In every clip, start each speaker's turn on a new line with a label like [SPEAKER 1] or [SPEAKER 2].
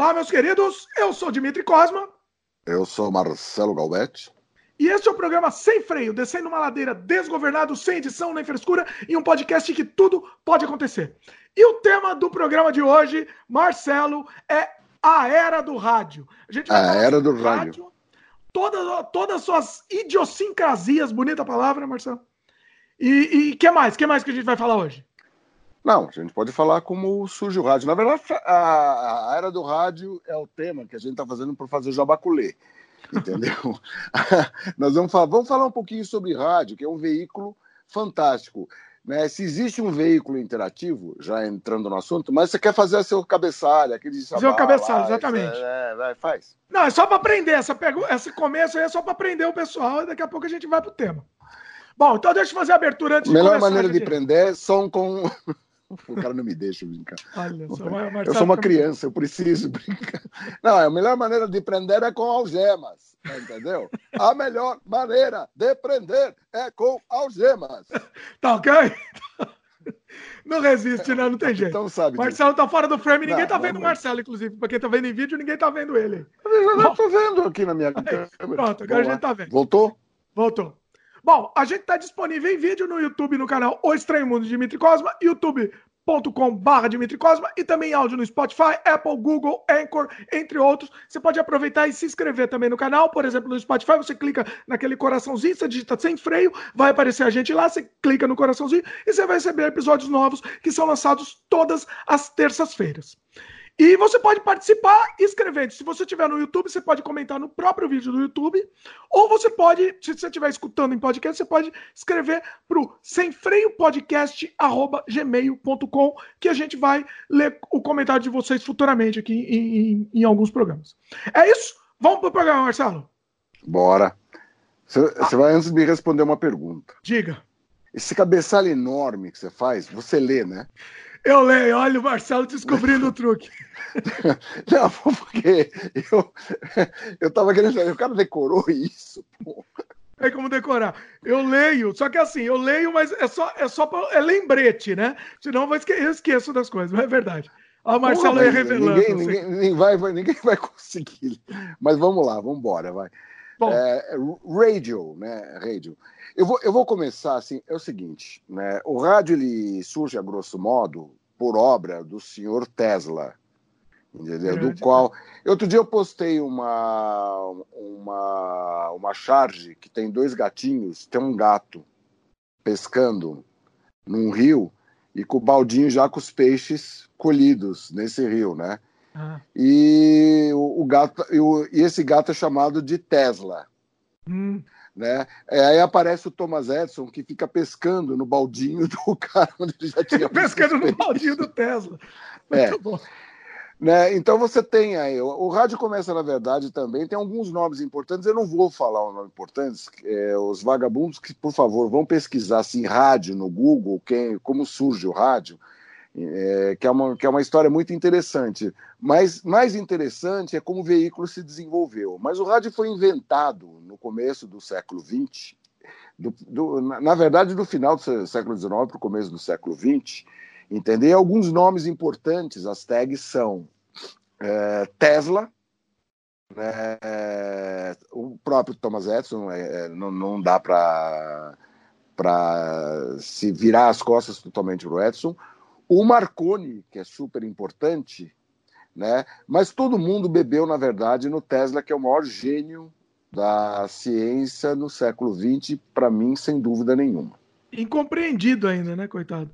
[SPEAKER 1] Olá, meus queridos. Eu sou Dimitri Cosma.
[SPEAKER 2] Eu sou Marcelo Galbetti.
[SPEAKER 1] E este é o programa Sem Freio, descendo uma ladeira desgovernado, sem edição nem frescura, e um podcast que tudo pode acontecer. E o tema do programa de hoje, Marcelo, é a era do rádio.
[SPEAKER 2] A, gente a era do rádio. rádio
[SPEAKER 1] todas, todas as suas idiosincrasias, bonita palavra, Marcelo. E o que mais? que mais que a gente vai falar hoje?
[SPEAKER 2] Não, a gente pode falar como surge o rádio. Na verdade, a, a era do rádio é o tema que a gente está fazendo para fazer jabaculê. Entendeu? Nós vamos falar, vamos falar um pouquinho sobre rádio, que é um veículo fantástico. Né? Se existe um veículo interativo, já entrando no assunto, mas você quer fazer a seu cabeçalho, aquele
[SPEAKER 1] Fazer o cabeçalho, exatamente.
[SPEAKER 2] É, é, faz.
[SPEAKER 1] Não, é só para aprender. Essa pego, esse começo aí é só para aprender o pessoal e daqui a pouco a gente vai pro tema. Bom, então deixa eu fazer a abertura antes
[SPEAKER 2] Melhor de começar. Melhor maneira de aprender é som com. O cara não me deixa brincar. Olha, eu sou uma criança, eu preciso brincar. Não, a melhor maneira de prender é com algemas, entendeu? A melhor maneira de prender é com algemas.
[SPEAKER 1] Tá ok? Não resiste, né? Não tem jeito. Então sabe. Marcelo disso. tá fora do frame, ninguém não, tá vendo o Marcelo, inclusive. Pra quem tá vendo em vídeo, ninguém tá vendo ele.
[SPEAKER 2] Eu já tô vendo aqui na minha
[SPEAKER 1] câmera. Pronto, agora a gente tá vendo.
[SPEAKER 2] Voltou?
[SPEAKER 1] Voltou. Bom, a gente está disponível em vídeo no YouTube, no canal O Estranho Mundo de Dimitri Cosma, youtube.com.br Dimitri Cosma e também áudio no Spotify, Apple, Google, Anchor, entre outros. Você pode aproveitar e se inscrever também no canal, por exemplo, no Spotify, você clica naquele coraçãozinho, você digita sem freio, vai aparecer a gente lá, você clica no coraçãozinho e você vai receber episódios novos que são lançados todas as terças-feiras. E você pode participar escrevendo. Se você estiver no YouTube, você pode comentar no próprio vídeo do YouTube. Ou você pode, se você estiver escutando em podcast, você pode escrever para o semfreiopodcast.gmail.com que a gente vai ler o comentário de vocês futuramente aqui em, em, em alguns programas. É isso? Vamos para o programa, Marcelo?
[SPEAKER 2] Bora. Você, você vai antes me responder uma pergunta.
[SPEAKER 1] Diga.
[SPEAKER 2] Esse cabeçalho enorme que você faz, você lê, né?
[SPEAKER 1] Eu leio, olha o Marcelo descobrindo o truque.
[SPEAKER 2] Não, porque eu, eu tava querendo saber, o cara decorou isso, pô.
[SPEAKER 1] É como decorar. Eu leio, só que assim, eu leio, mas é só, é só pra, é lembrete, né? Senão eu, vou esque, eu esqueço das coisas, mas é verdade. Ó, o Marcelo Porra, aí revelando.
[SPEAKER 2] Ninguém, ninguém, ninguém, vai, vai, ninguém vai conseguir. Mas vamos lá, vamos embora, vai. Bom. É, radio, né? Radio. Eu vou, eu vou começar assim, é o seguinte, né? O rádio ele surge a grosso modo por obra do senhor Tesla, entendeu? Do qual outro dia eu postei uma uma uma charge que tem dois gatinhos, tem um gato pescando num rio e com o baldinho já com os peixes colhidos nesse rio, né? Ah. E o, o gato e, o, e, esse gato é chamado de Tesla. Hum. Né? É, aí aparece o Thomas Edison que fica pescando no baldinho do cara onde ele já tinha
[SPEAKER 1] pescando no baldinho do Tesla.
[SPEAKER 2] É. Muito bom. Né? Então você tem aí, o, o, rádio começa na verdade também, tem alguns nomes importantes, eu não vou falar os nomes importantes, é, os vagabundos que, por favor, vão pesquisar assim, rádio no Google, quem, como surge o rádio, é, que, é uma, que é uma história muito interessante. Mas mais interessante é como o veículo se desenvolveu. Mas o rádio foi inventado no começo do século XX, do, do, na, na, verdade, do final do século XIX para o começo do século XX. Entender alguns nomes importantes, as tags são é, Tesla, né, o próprio Thomas Edison, é, é não, não dá para se virar as costas totalmente para o Edison, o Marconi, que é super importante, né? Mas todo mundo bebeu, na verdade, no Tesla, que é o maior gênio da ciência no século XX, para mim, sem dúvida nenhuma.
[SPEAKER 1] Incompreendido ainda, né, coitado?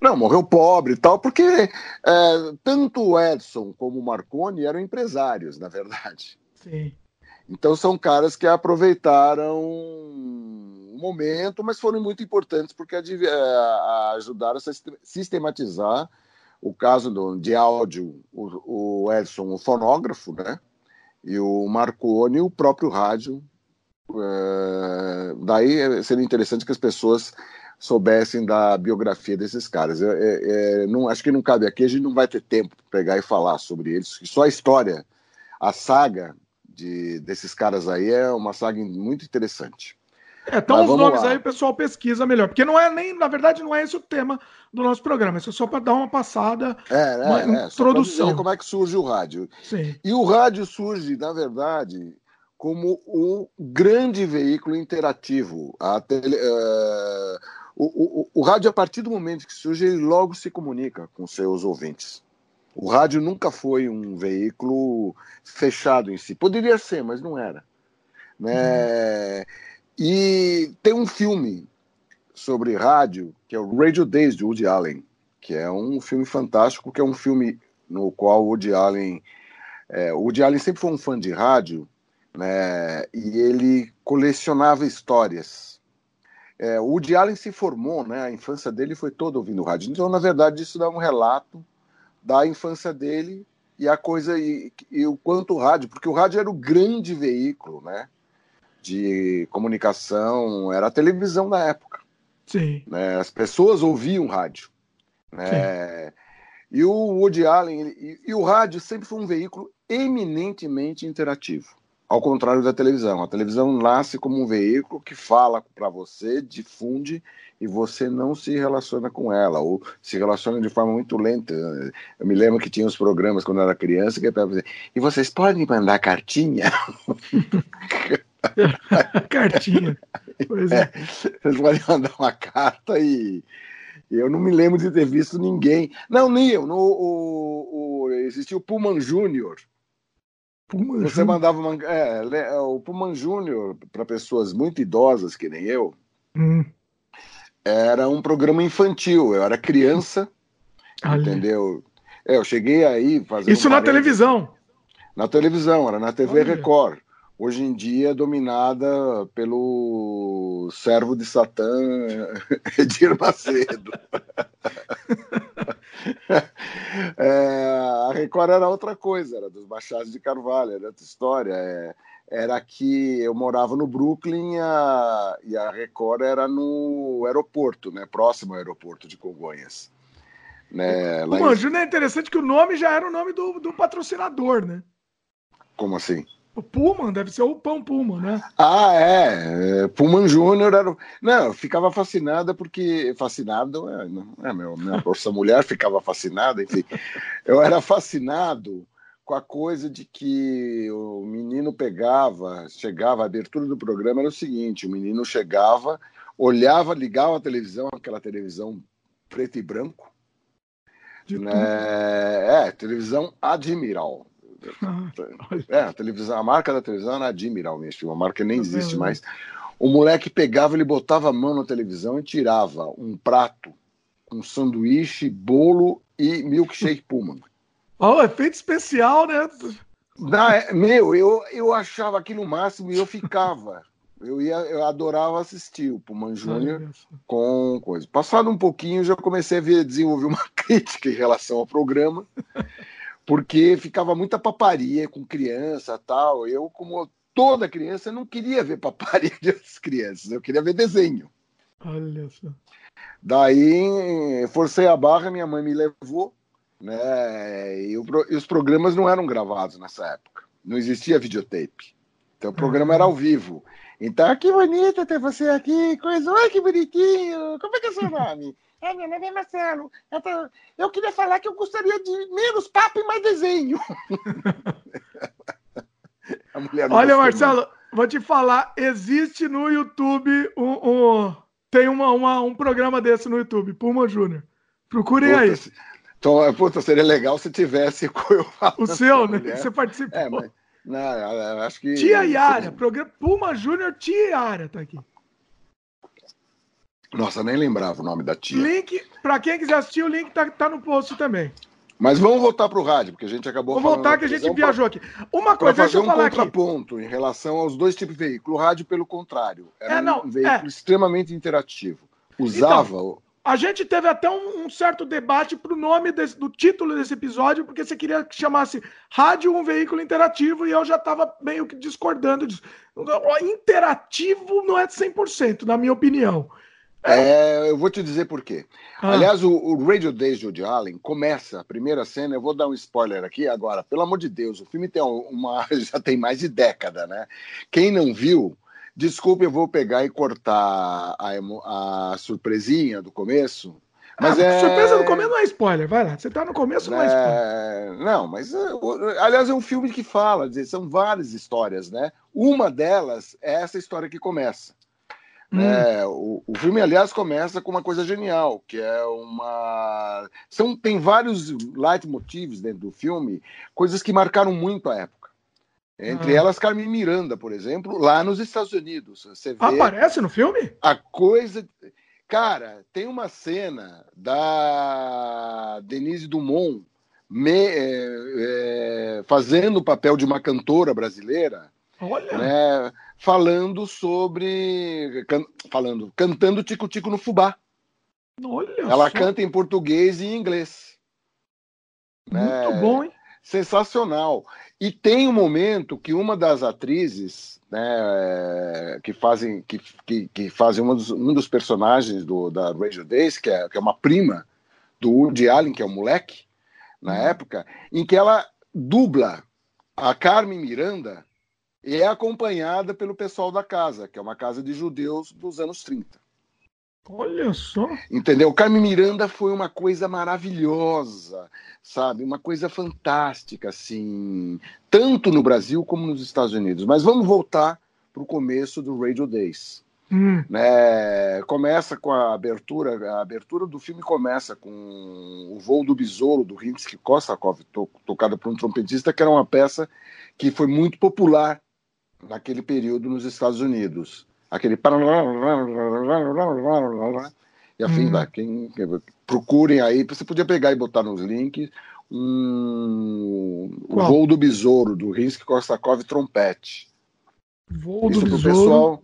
[SPEAKER 2] Não, morreu pobre e tal, porque é, tanto o Edson como o Marconi eram empresários, na verdade.
[SPEAKER 1] Sim.
[SPEAKER 2] Então são caras que aproveitaram momento, mas foram muito importantes porque eh, ajudaram a sistematizar o caso do, de áudio, o, o Edson, o fonógrafo, né? E o Marconi, o próprio rádio. É, daí seria interessante que as pessoas soubessem da biografia desses caras. É, é, não, acho que não cabe aqui, a gente não vai ter tempo para pegar e falar sobre eles. Só a história, a saga de, desses caras aí é uma saga muito interessante.
[SPEAKER 1] É, então os nomes lá. aí o pessoal pesquisa melhor, porque não é nem, na verdade, não é esse o tema do nosso programa, isso é só para dar uma passada,
[SPEAKER 2] é,
[SPEAKER 1] uma
[SPEAKER 2] é, introdução. como é que surge o rádio.
[SPEAKER 1] Sim.
[SPEAKER 2] E o rádio surge, na verdade, como um grande veículo interativo. Tele, uh, o, o, o rádio, a partir do momento que surge, ele logo se comunica com seus ouvintes. O rádio nunca foi um veículo fechado em si. Poderia ser, mas não era. Né? Uhum. E tem um filme sobre rádio, que é o Radio Days, de Woody Allen, que é um filme fantástico, que é um filme no qual Woody Allen... É, Woody Allen sempre foi um fã de rádio, né? e ele colecionava histórias. É, o Woody Allen se formou, né? a infância dele foi toda ouvindo rádio. Então, na verdade, isso dá um relato da infância dele e a coisa e, e, o quanto o rádio, porque o rádio era o grande veículo, né, de comunicação, era a televisão da época.
[SPEAKER 1] Sim.
[SPEAKER 2] Né, as pessoas ouviam rádio, né? E o Woody Allen e, e o rádio sempre foi um veículo eminentemente interativo. Ao contrário da televisão. A televisão nasce como um veículo que fala para você, difunde e você não se relaciona com ela, ou se relaciona de forma muito lenta. Eu me lembro que tinha uns programas quando eu era criança que para dizer, e vocês podem mandar cartinha?
[SPEAKER 1] cartinha. Pois é.
[SPEAKER 2] é. Vocês podem mandar uma carta e eu não me lembro de ter visto ninguém. Não, nem eu. No, o, o, existia o Pullman Júnior Você Júnior. mandava uma, é, o Pullman Júnior para pessoas muito idosas, que nem eu,
[SPEAKER 1] hum.
[SPEAKER 2] era um programa infantil. Eu era criança, entendeu? É, eu cheguei aí fazendo.
[SPEAKER 1] Isso na televisão?
[SPEAKER 2] Na televisão, era na TV Olha. Record. Hoje em dia é dominada pelo servo de Satã, Edir Macedo. é, a Record era outra coisa, era dos Baixados de Carvalho, era outra história. É, era que eu morava no Brooklyn a, e a Record era no aeroporto, né, próximo ao aeroporto de Congonhas. Né,
[SPEAKER 1] o Manjuna é interessante que o nome já era o nome do, do patrocinador, né?
[SPEAKER 2] Como assim?
[SPEAKER 1] O Pullman deve ser o Pão Pullman, né?
[SPEAKER 2] Ah, é. é Pullman Júnior era. Não, eu ficava fascinada porque. Fascinado, é, é meu, minha força mulher ficava fascinada, enfim. Eu era fascinado com a coisa de que o menino pegava, chegava, a abertura do programa era o seguinte: o menino chegava, olhava, ligava a televisão, aquela televisão preto e branco. Né? É, televisão Admiral é, a televisão, a marca da televisão era Admiral mesmo, a marca nem tá existe mais. O moleque pegava, ele botava a mão na televisão e tirava um prato com um sanduíche, bolo e milkshake Pullman.
[SPEAKER 1] Oh, efeito especial, né?
[SPEAKER 2] Na, meu, eu, eu achava aquilo o máximo e eu ficava. Eu, ia, eu adorava assistir o Pullman Júnior com coisa. Passado um pouquinho, já comecei a ver, desenvolver uma crítica em relação ao programa porque ficava muita paparia com criança tal. Eu, como toda criança, não queria ver paparia de outras crianças, eu queria ver desenho.
[SPEAKER 1] Olha só.
[SPEAKER 2] Daí forcei a barra, minha mãe me levou, né? E, o, e os programas não eram gravados nessa época, não existia videotape. Então o programa uhum. era ao vivo. Então, ah, que bonito ter você aqui, coisa, ai que bonitinho, como é que é seu nome? É, meu nome é Marcelo. Eu, tô... eu queria falar que eu gostaria de menos papo e mais desenho.
[SPEAKER 1] Olha, Marcelo, vou te falar, existe no YouTube um, um tem uma, uma, um programa desse no YouTube, Puma Júnior. Procurem puta, aí.
[SPEAKER 2] Então, puta, seria legal se tivesse
[SPEAKER 1] o seu, né? Mulher. Você participou. É, mas,
[SPEAKER 2] não, acho que.
[SPEAKER 1] Tia Yara, programa Puma Júnior Tia Yara tá aqui.
[SPEAKER 2] Nossa, nem lembrava o nome da tia.
[SPEAKER 1] Link, para quem quiser assistir, o link tá, tá no post também.
[SPEAKER 2] Mas vamos voltar para o rádio, porque a gente acabou
[SPEAKER 1] Vamos voltar que a gente viajou aqui. Uma coisa, deixa eu
[SPEAKER 2] um
[SPEAKER 1] falar
[SPEAKER 2] contraponto
[SPEAKER 1] aqui.
[SPEAKER 2] em relação aos dois tipos de veículo. O rádio, pelo contrário, era é, não, um veículo é. extremamente interativo. Usava... Então,
[SPEAKER 1] a gente teve até um, um certo debate para o nome desse, do título desse episódio, porque você queria que chamasse Rádio um veículo interativo, e eu já estava meio que discordando disso. Interativo não é 100%, na minha opinião.
[SPEAKER 2] É, eu vou te dizer por quê. Ah. Aliás, o, o, Radio Days de Woody Allen começa a primeira cena. Eu vou dar um spoiler aqui agora. Pelo amor de Deus, o filme tem uma já tem mais de década, né? Quem não viu, Desculpe, eu vou pegar e cortar a, a surpresinha do começo.
[SPEAKER 1] Mas ah, é... Surpresa do começo não é spoiler, vai lá. Você tá no começo, não é, é spoiler.
[SPEAKER 2] Não, mas aliás é um filme que fala, são várias histórias, né? Uma delas é essa história que começa. Hum. É, o, o, filme, aliás, começa com uma coisa genial, que é uma. São, tem vários leitmotivs dentro do filme, coisas que marcaram muito a época. Entre ah. elas, Carmen Miranda, por exemplo, lá nos Estados Unidos. Você
[SPEAKER 1] Aparece no filme?
[SPEAKER 2] A coisa. Cara, tem uma cena da Denise Dumont me, é, é, fazendo o papel de uma cantora brasileira.
[SPEAKER 1] Olha.
[SPEAKER 2] Né, falando sobre. Can, falando, cantando Tico-Tico no Fubá.
[SPEAKER 1] Olha
[SPEAKER 2] Ela só. canta em português e em inglês.
[SPEAKER 1] Muito né, bom, hein?
[SPEAKER 2] Sensacional. E tem um momento que uma das atrizes né, que fazem, que, que, que fazem um dos, um dos personagens do, da Radio Days, que é, que é uma prima do Woody Allen, que é o um moleque, na uhum. época, em que ela dubla a Carmen Miranda e é acompanhada pelo pessoal da casa, que é uma casa de judeus dos anos 30.
[SPEAKER 1] Olha só.
[SPEAKER 2] Entendeu? Carmen Miranda foi uma coisa maravilhosa, sabe? Uma coisa fantástica, assim, tanto no Brasil como nos Estados Unidos. Mas vamos voltar para o começo do Radio Days. Hum. Né? Começa com a abertura, a abertura do filme começa com o voo do besouro do Rimsky-Korsakov, to, tocada por um trompetista, que era uma peça que foi muito popular naquele período nos Estados Unidos. Aquele. E afim, hum. quem, procurem aí, você podia pegar e botar nos links um, o voo do besouro, do Rinsky Korsakov trompete.
[SPEAKER 1] Voo do besouro. Pessoal,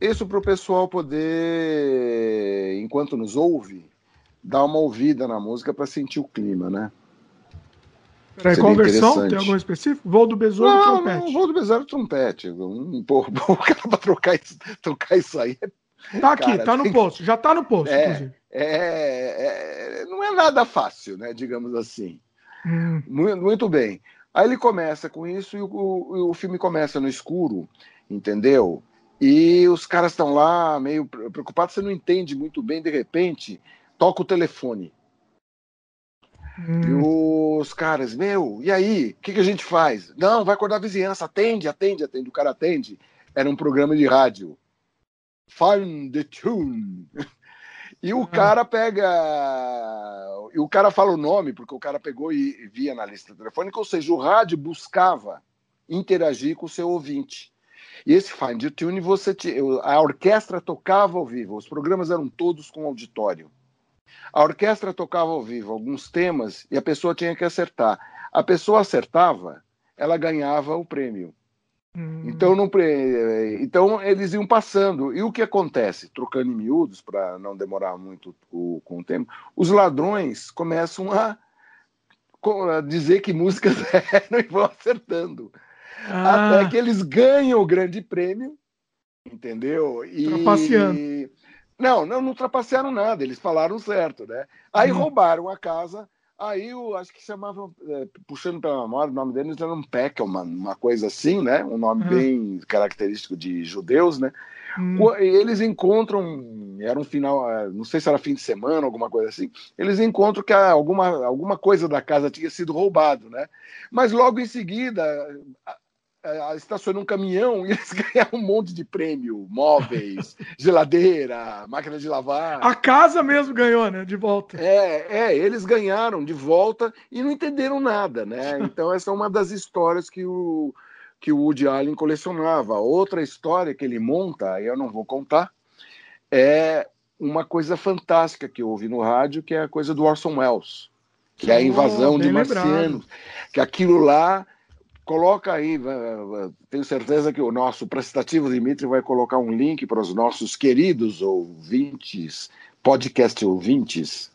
[SPEAKER 2] isso para o pessoal poder, enquanto nos ouve, dar uma ouvida na música para sentir o clima, né?
[SPEAKER 1] Peraí, qual versão? Tem algum específico? Voo do Besouro não, Trompete. Não,
[SPEAKER 2] Voo do Besouro Trompete. Um, pô, o cara pra trocar isso, trocar isso aí
[SPEAKER 1] é... Tá aqui, cara, tá no post, já tá no post,
[SPEAKER 2] é, é, é, não é nada fácil, né, digamos assim. Hum. Muito, muito, bem. Aí ele começa com isso e o, o, o filme começa no escuro, entendeu? E os caras estão lá meio preocupados, você não entende muito bem, de repente, toca o telefone. Hum. E os caras, meu, e aí? O que, que a gente faz? Não, vai acordar a vizinhança, atende, atende, atende. O cara atende. Era um programa de rádio. Find the tune. E o ah. cara pega. E o cara fala o nome, porque o cara pegou e via na lista telefônica, ou seja, o rádio buscava interagir com o seu ouvinte. E esse Find the Tune, você a orquestra tocava ao vivo, os programas eram todos com auditório. A orquestra tocava ao vivo alguns temas e a pessoa tinha que acertar. A pessoa acertava, ela ganhava o prêmio. Hum. Então, não, então eles iam passando. E o que acontece? Trocando em miúdos, para não demorar muito o, com o tempo, os ladrões começam a, a dizer que músicas eram e vão acertando. Ah. Até que eles ganham o grande prêmio, entendeu?
[SPEAKER 1] E, Trapaceando.
[SPEAKER 2] Não, não, não trapacearam nada, eles falaram certo, né? Aí uhum. roubaram a casa, aí eu acho que chamavam, é, puxando pela memória, o nome deles era um Peckelman, uma coisa assim, né? Um nome uhum. bem característico de judeus, né? Uhum. Eles encontram, era um final, é, não sei se era fim de semana, alguma coisa assim, eles encontram que alguma, alguma coisa da casa tinha sido roubado, né? Mas logo em seguida, é, estaciona um caminhão e eles ganham um monte de prêmio, móveis, geladeira, máquina de lavar.
[SPEAKER 1] A casa mesmo ganhou, né? De volta.
[SPEAKER 2] É, é, eles ganharam de volta e não entenderam nada, né? Então essa é uma das histórias que o que o Woody Allen colecionava. Outra história que ele monta, eu não vou contar, é uma coisa fantástica que houve no rádio, que é a coisa do Orson Welles, que é a invasão oh, de marcianos, lembrado. que aquilo lá Coloca aí, tenho certeza que o nosso prestativo Dimitri vai colocar um link para os nossos queridos ouvintes, podcast ouvintes,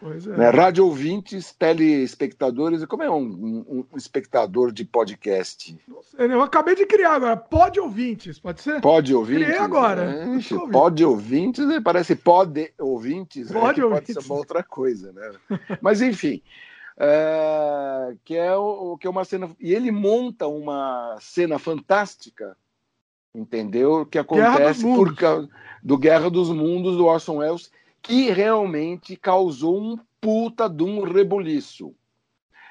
[SPEAKER 2] Pois é. Né? Rádio ouvintes, telespectadores. Como é um, um, um, espectador de podcast?
[SPEAKER 1] Eu acabei de criar agora. Pode ouvintes, pode ser?
[SPEAKER 2] Pode ouvintes.
[SPEAKER 1] Criei agora.
[SPEAKER 2] É, pode ouvintes, parece pode ouvintes. Né? Pode, ouvintes. pode ser uma outra coisa, né? Mas enfim. É, que é o que é uma cena e ele monta uma cena fantástica Entendeu? Que acontece por causa do Guerra dos Mundos do Orson Welles, que realmente causou um puta de um reboliço.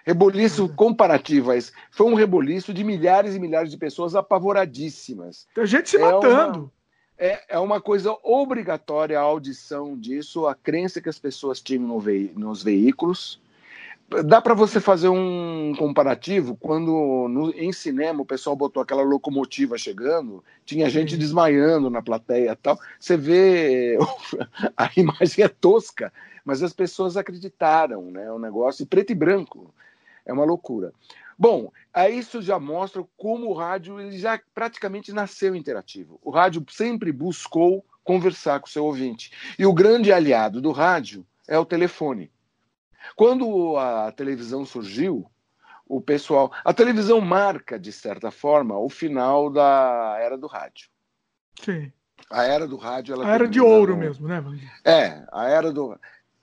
[SPEAKER 2] Reboliço uhum. comparativo a esse. Foi um reboliço de milhares e milhares de pessoas apavoradíssimas.
[SPEAKER 1] Tem gente se é matando.
[SPEAKER 2] Uma, é, é uma coisa obrigatória a audição disso, a crença que as pessoas tinham no ve nos veículos. Dá para você fazer um comparativo quando no, em cinema o pessoal botou aquela locomotiva chegando, tinha gente desmaiando na plateia tal. Você vê a imagem é tosca, mas as pessoas acreditaram, né? O negócio preto e branco é uma loucura. Bom, aí isso já mostra como o rádio ele já praticamente nasceu interativo. O rádio sempre buscou conversar com o seu ouvinte. E o grande aliado do rádio é o telefone. Quando a televisão surgiu, o pessoal. A televisão marca, de certa forma, o final da era do rádio.
[SPEAKER 1] Sim.
[SPEAKER 2] A era do rádio. Ela
[SPEAKER 1] a era de ouro no... mesmo, né?
[SPEAKER 2] É, a era do.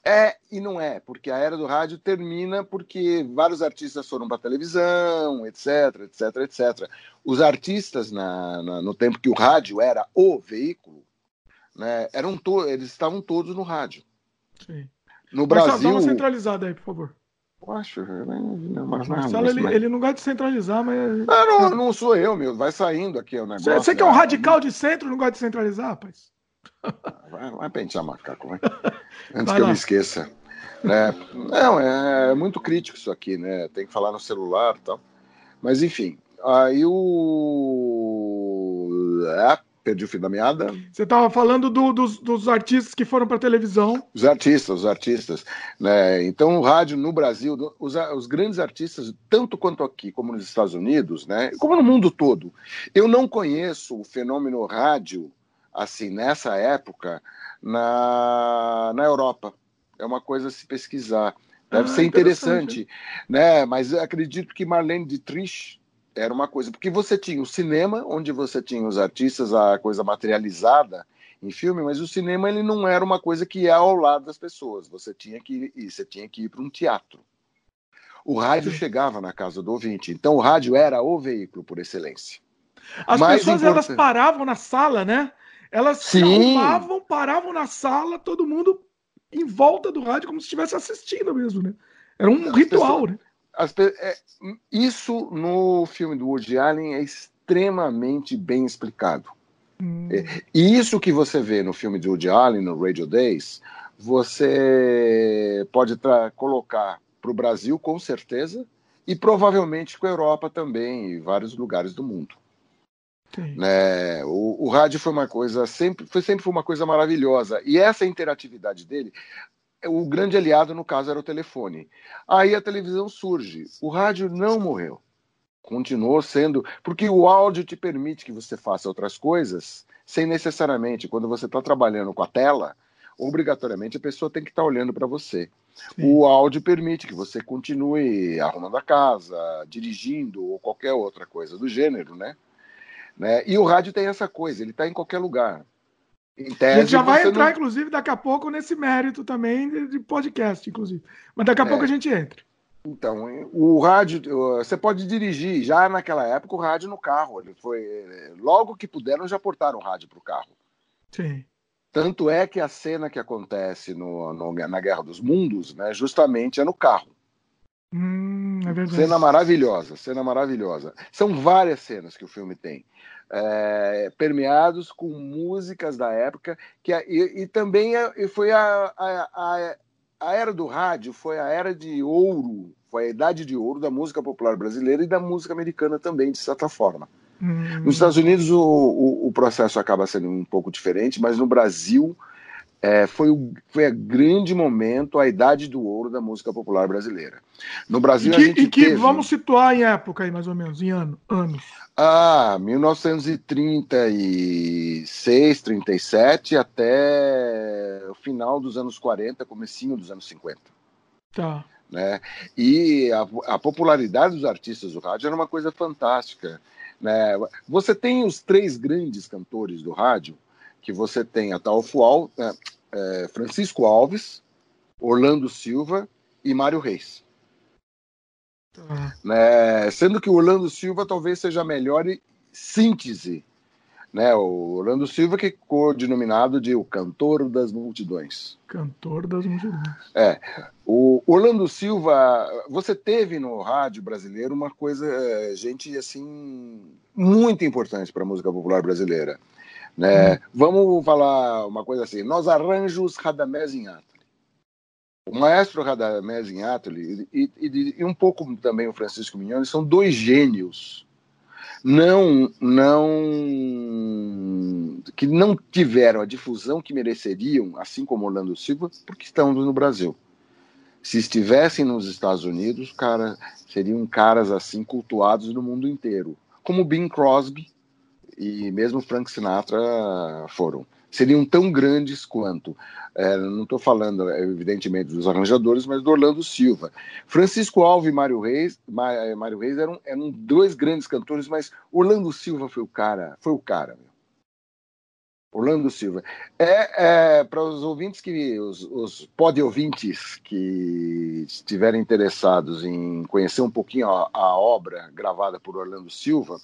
[SPEAKER 2] É e não é, porque a era do rádio termina porque vários artistas foram para televisão, etc, etc, etc. Os artistas, na, na, no tempo que o rádio era o veículo, né, eram to eles estavam todos no rádio.
[SPEAKER 1] Sim.
[SPEAKER 2] No Brasil. Dá
[SPEAKER 1] uma centralizada aí, por favor.
[SPEAKER 2] Eu acho. Não, mas,
[SPEAKER 1] Marcelo, ele, ele, não gosta de centralizar, mas.
[SPEAKER 2] Não, não, não sou eu, meu. Vai saindo aqui o negócio.
[SPEAKER 1] Você, que é um radical de centro não gosta de centralizar, rapaz?
[SPEAKER 2] Vai, vai pentear macaco, vai. Antes vai que eu me esqueça. Né? Não, é, é, muito crítico isso aqui, né? Tem que falar no celular e tal. Mas enfim, aí o. Perdi o fim da meada.
[SPEAKER 1] Você estava falando do, dos, dos, artistas que foram para televisão.
[SPEAKER 2] Os artistas, os artistas. Né? Então, o rádio no Brasil, os, os, grandes artistas, tanto quanto aqui como nos Estados Unidos, né? como no mundo todo, eu não conheço o fenômeno rádio assim nessa época na, na Europa. É uma coisa a se pesquisar. Deve ah, ser interessante, interessante, né? Mas acredito que Marlene Dietrich era uma coisa, porque você tinha o cinema, onde você tinha os artistas, a coisa materializada em filme, mas o cinema ele não era uma coisa que ia ao lado das pessoas. Você tinha que ir, você tinha que ir para um teatro. O rádio chegava na casa do ouvinte, então o rádio era o veículo por excelência.
[SPEAKER 1] As Mais pessoas elas paravam na sala, né? Elas Sim. arrumavam, paravam na sala, todo mundo em volta do rádio, como se estivesse assistindo mesmo, né? Era um as ritual, pessoas, né?
[SPEAKER 2] As, é, isso no filme do Woody Allen é extremamente bem explicado. Hum. É, e isso que você vê no filme do Woody Allen, no Radio Days, você pode colocar para o Brasil com certeza e provavelmente com a Europa também e vários lugares do mundo. Né? O, o, rádio foi uma coisa sempre foi sempre foi uma coisa maravilhosa e essa interatividade dele o grande aliado no caso era o telefone aí a televisão surge o rádio não morreu continuou sendo porque o áudio te permite que você faça outras coisas sem necessariamente quando você está trabalhando com a tela obrigatoriamente a pessoa tem que estar tá olhando para você Sim. o áudio permite que você continue arrumando a casa dirigindo ou qualquer outra coisa do gênero né né? E o rádio tem essa coisa, ele está em qualquer lugar.
[SPEAKER 1] Tese, a gente já vai entrar, não... inclusive, daqui a pouco nesse mérito também de podcast, inclusive. Mas daqui a é. pouco a gente entra.
[SPEAKER 2] Então, o rádio, você pode dirigir. Já naquela época, o rádio no carro. Ele foi logo que puderam já portaram o rádio para o carro.
[SPEAKER 1] Sim.
[SPEAKER 2] Tanto é que a cena que acontece no, no, na Guerra dos Mundos, né, justamente é no carro.
[SPEAKER 1] Hum, é
[SPEAKER 2] cena maravilhosa, cena maravilhosa. São várias cenas que o filme tem é, permeados com músicas da época, que, e, e também é, foi a, a, a, a era do rádio, foi a era de ouro, foi a idade de ouro da música popular brasileira e da música americana também, de certa forma. Hum. Nos Estados Unidos o, o, o, processo acaba sendo um pouco diferente, mas no Brasil é, foi, o, foi a grande momento, a idade do ouro da música popular brasileira. No Brasil
[SPEAKER 1] e que,
[SPEAKER 2] a gente
[SPEAKER 1] e que teve... vamos situar em época aí mais ou menos, em ano, anos.
[SPEAKER 2] Ah, 1936, 37 até o final dos anos 40, comecinho dos anos 50.
[SPEAKER 1] Tá.
[SPEAKER 2] Né? E a, a popularidade dos artistas do rádio era uma coisa fantástica. Né? Você tem os três grandes cantores do rádio, que você tem a Tal né? É, Francisco Alves, Orlando Silva e Mário Reis. Né? Sendo que o Orlando Silva talvez seja a melhor síntese né? O Orlando Silva que ficou denominado de o cantor das multidões.
[SPEAKER 1] Cantor das multidões.
[SPEAKER 2] É. O Orlando Silva, você teve no rádio brasileiro uma coisa, é, gente assim muito importante para a música popular brasileira, né? Hum. Vamos falar uma coisa assim, nós arranjos Radamés em Atli. O maestro Radamés em Atli e, e, e, um pouco também o Francisco Mignoni são dois gênios não não que não tiveram a difusão que mereceriam, assim como Orlando Silva, porque estão no Brasil. Se estivessem nos Estados Unidos, cara, seriam caras assim cultuados no mundo inteiro, como Bing Crosby e mesmo Frank Sinatra foram seriam tão grandes quanto. É, não estou falando, evidentemente, dos arranjadores, mas do Orlando Silva. Francisco Alves e Mário Reis, Mário Reis eram, eram dois grandes cantores, mas Orlando Silva foi o cara, foi o cara, meu. Orlando Silva. É, é para os ouvintes que, os, os pod ouvintes que estiverem interessados em conhecer um pouquinho a, a obra gravada por Orlando Silva,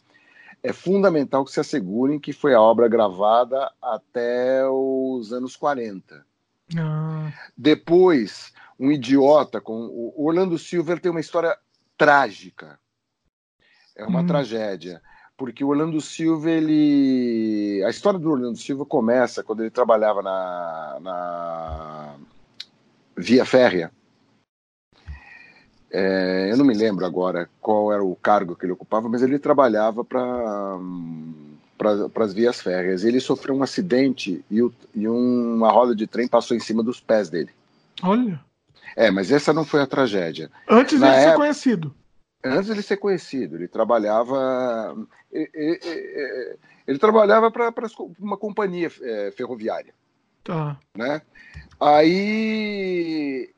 [SPEAKER 2] é fundamental que se assegurem que foi a obra gravada até os anos 40. Ah. Depois, um idiota com o Orlando Silver tem uma história trágica. É uma hum. tragédia, porque o Orlando Silva ele a história do Orlando Silva começa quando ele trabalhava na, na Via Férrea é, eu não me lembro agora qual era o cargo que ele ocupava, mas ele trabalhava para para as vias férreas. Ele sofreu um acidente e, o, e, uma roda de trem passou em cima dos pés dele.
[SPEAKER 1] Olha.
[SPEAKER 2] É, mas essa não foi a tragédia.
[SPEAKER 1] Antes dele época, ser conhecido.
[SPEAKER 2] Antes dele ser conhecido, ele trabalhava. Ele, ele, ele trabalhava para uma companhia é, ferroviária.
[SPEAKER 1] Tá.
[SPEAKER 2] Né? Aí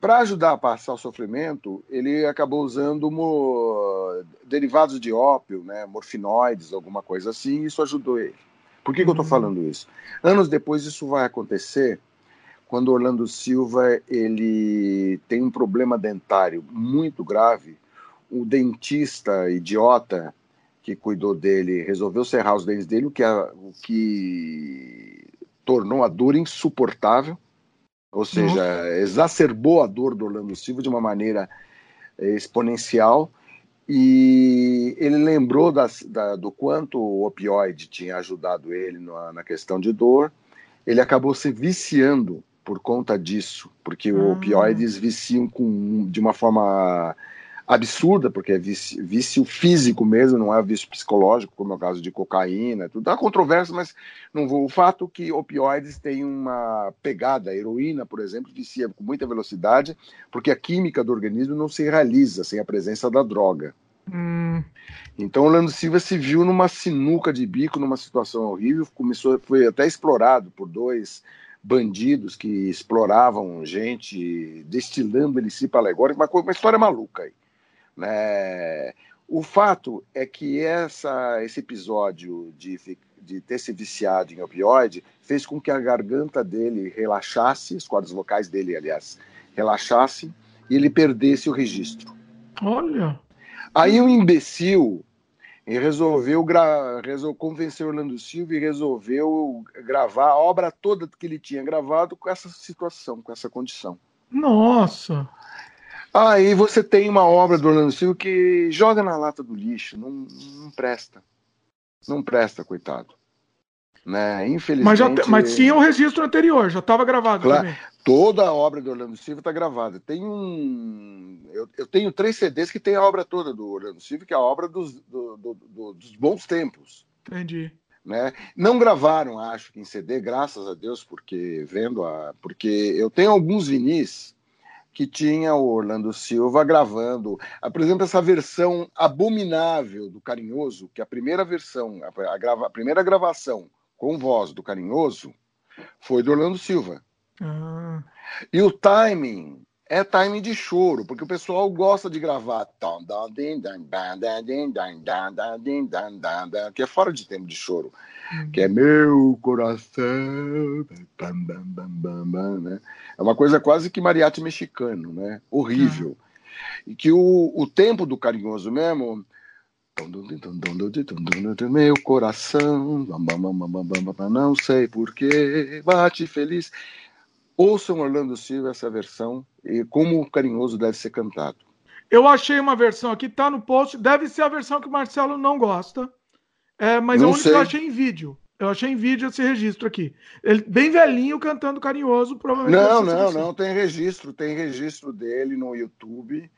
[SPEAKER 2] para ajudar a passar o sofrimento, ele acabou usando mo... derivados de ópio, né, morfinoides, alguma coisa assim, e isso ajudou ele. Por que, uhum. que eu estou falando isso? Anos depois isso vai acontecer quando Orlando Silva ele tem um problema dentário muito grave. O dentista idiota que cuidou dele resolveu serrar os dentes dele, o que, a, o que tornou a dor insuportável ou seja, Nossa. exacerbou a dor do Orlando Silva de uma maneira eh, exponencial e ele lembrou das, da, do quanto o opioide tinha ajudado ele na, na, questão de dor. Ele acabou se viciando por conta disso, porque ah. opioides viciam com, de uma forma absurda, porque é vício, vício, físico mesmo, não é vício psicológico, como é o caso de cocaína, tudo. Há controvérsia, mas não vou. O fato é que opioides têm uma pegada, a heroína, por exemplo, vicia com muita velocidade, porque a química do organismo não se realiza sem a presença da droga. Hum. Então o Lando Silva se viu numa sinuca de bico, numa situação horrível, começou, foi até explorado por dois bandidos que exploravam gente, destilando ele si alegórico, uma, uma história maluca aí. Né? O fato é que essa, esse episódio de, de ter se viciado em opioide fez com que a garganta dele relaxasse, as cordas vocais dele, aliás, relaxassem e ele perdesse o registro.
[SPEAKER 1] Olha!
[SPEAKER 2] Aí um imbecil resolveu, gra... resolveu convencer Orlando Silva e resolveu gravar a obra toda que ele tinha gravado com essa situação, com essa condição.
[SPEAKER 1] Nossa!
[SPEAKER 2] Aí você tem uma obra do Orlando Silva que joga na lata do lixo, não, não presta. Não presta, coitado. Né? Infelizmente.
[SPEAKER 1] Mas, já, mas tinha o um registro anterior, já estava gravado claro, também.
[SPEAKER 2] Toda a obra do Orlando Silva está gravada. Tem um. Eu, eu, tenho três CDs que tem a obra toda do Orlando Silva, que é a obra dos, do, do, do, dos bons tempos.
[SPEAKER 1] Entendi.
[SPEAKER 2] Né? Não gravaram, acho que em CD, graças a Deus, porque vendo a. Porque eu tenho alguns vinis que tinha o Orlando Silva gravando, exemplo, essa versão abominável do Carinhoso, que a primeira versão, a, grava, a primeira gravação com voz do Carinhoso foi do Orlando Silva. Ah. E o timing é timing de choro, porque o pessoal gosta de gravar que é fora de tempo de choro, uhum. que é meu coração, né? É uma coisa quase que mariachi mexicano, né? Horrível. E que o, o tempo do carinhoso mesmo Meu coração, não sei porquê, bate feliz. Ouçam Orlando Silva essa versão e como o carinhoso deve ser cantado.
[SPEAKER 1] Eu achei uma versão aqui, tá no post. Deve ser a versão que o Marcelo não gosta. É, mas não é a única que eu achei em vídeo. Eu achei em vídeo esse registro aqui. Ele bem velhinho cantando carinhoso, provavelmente.
[SPEAKER 2] Não, não, não, tem registro, tem registro dele no YouTube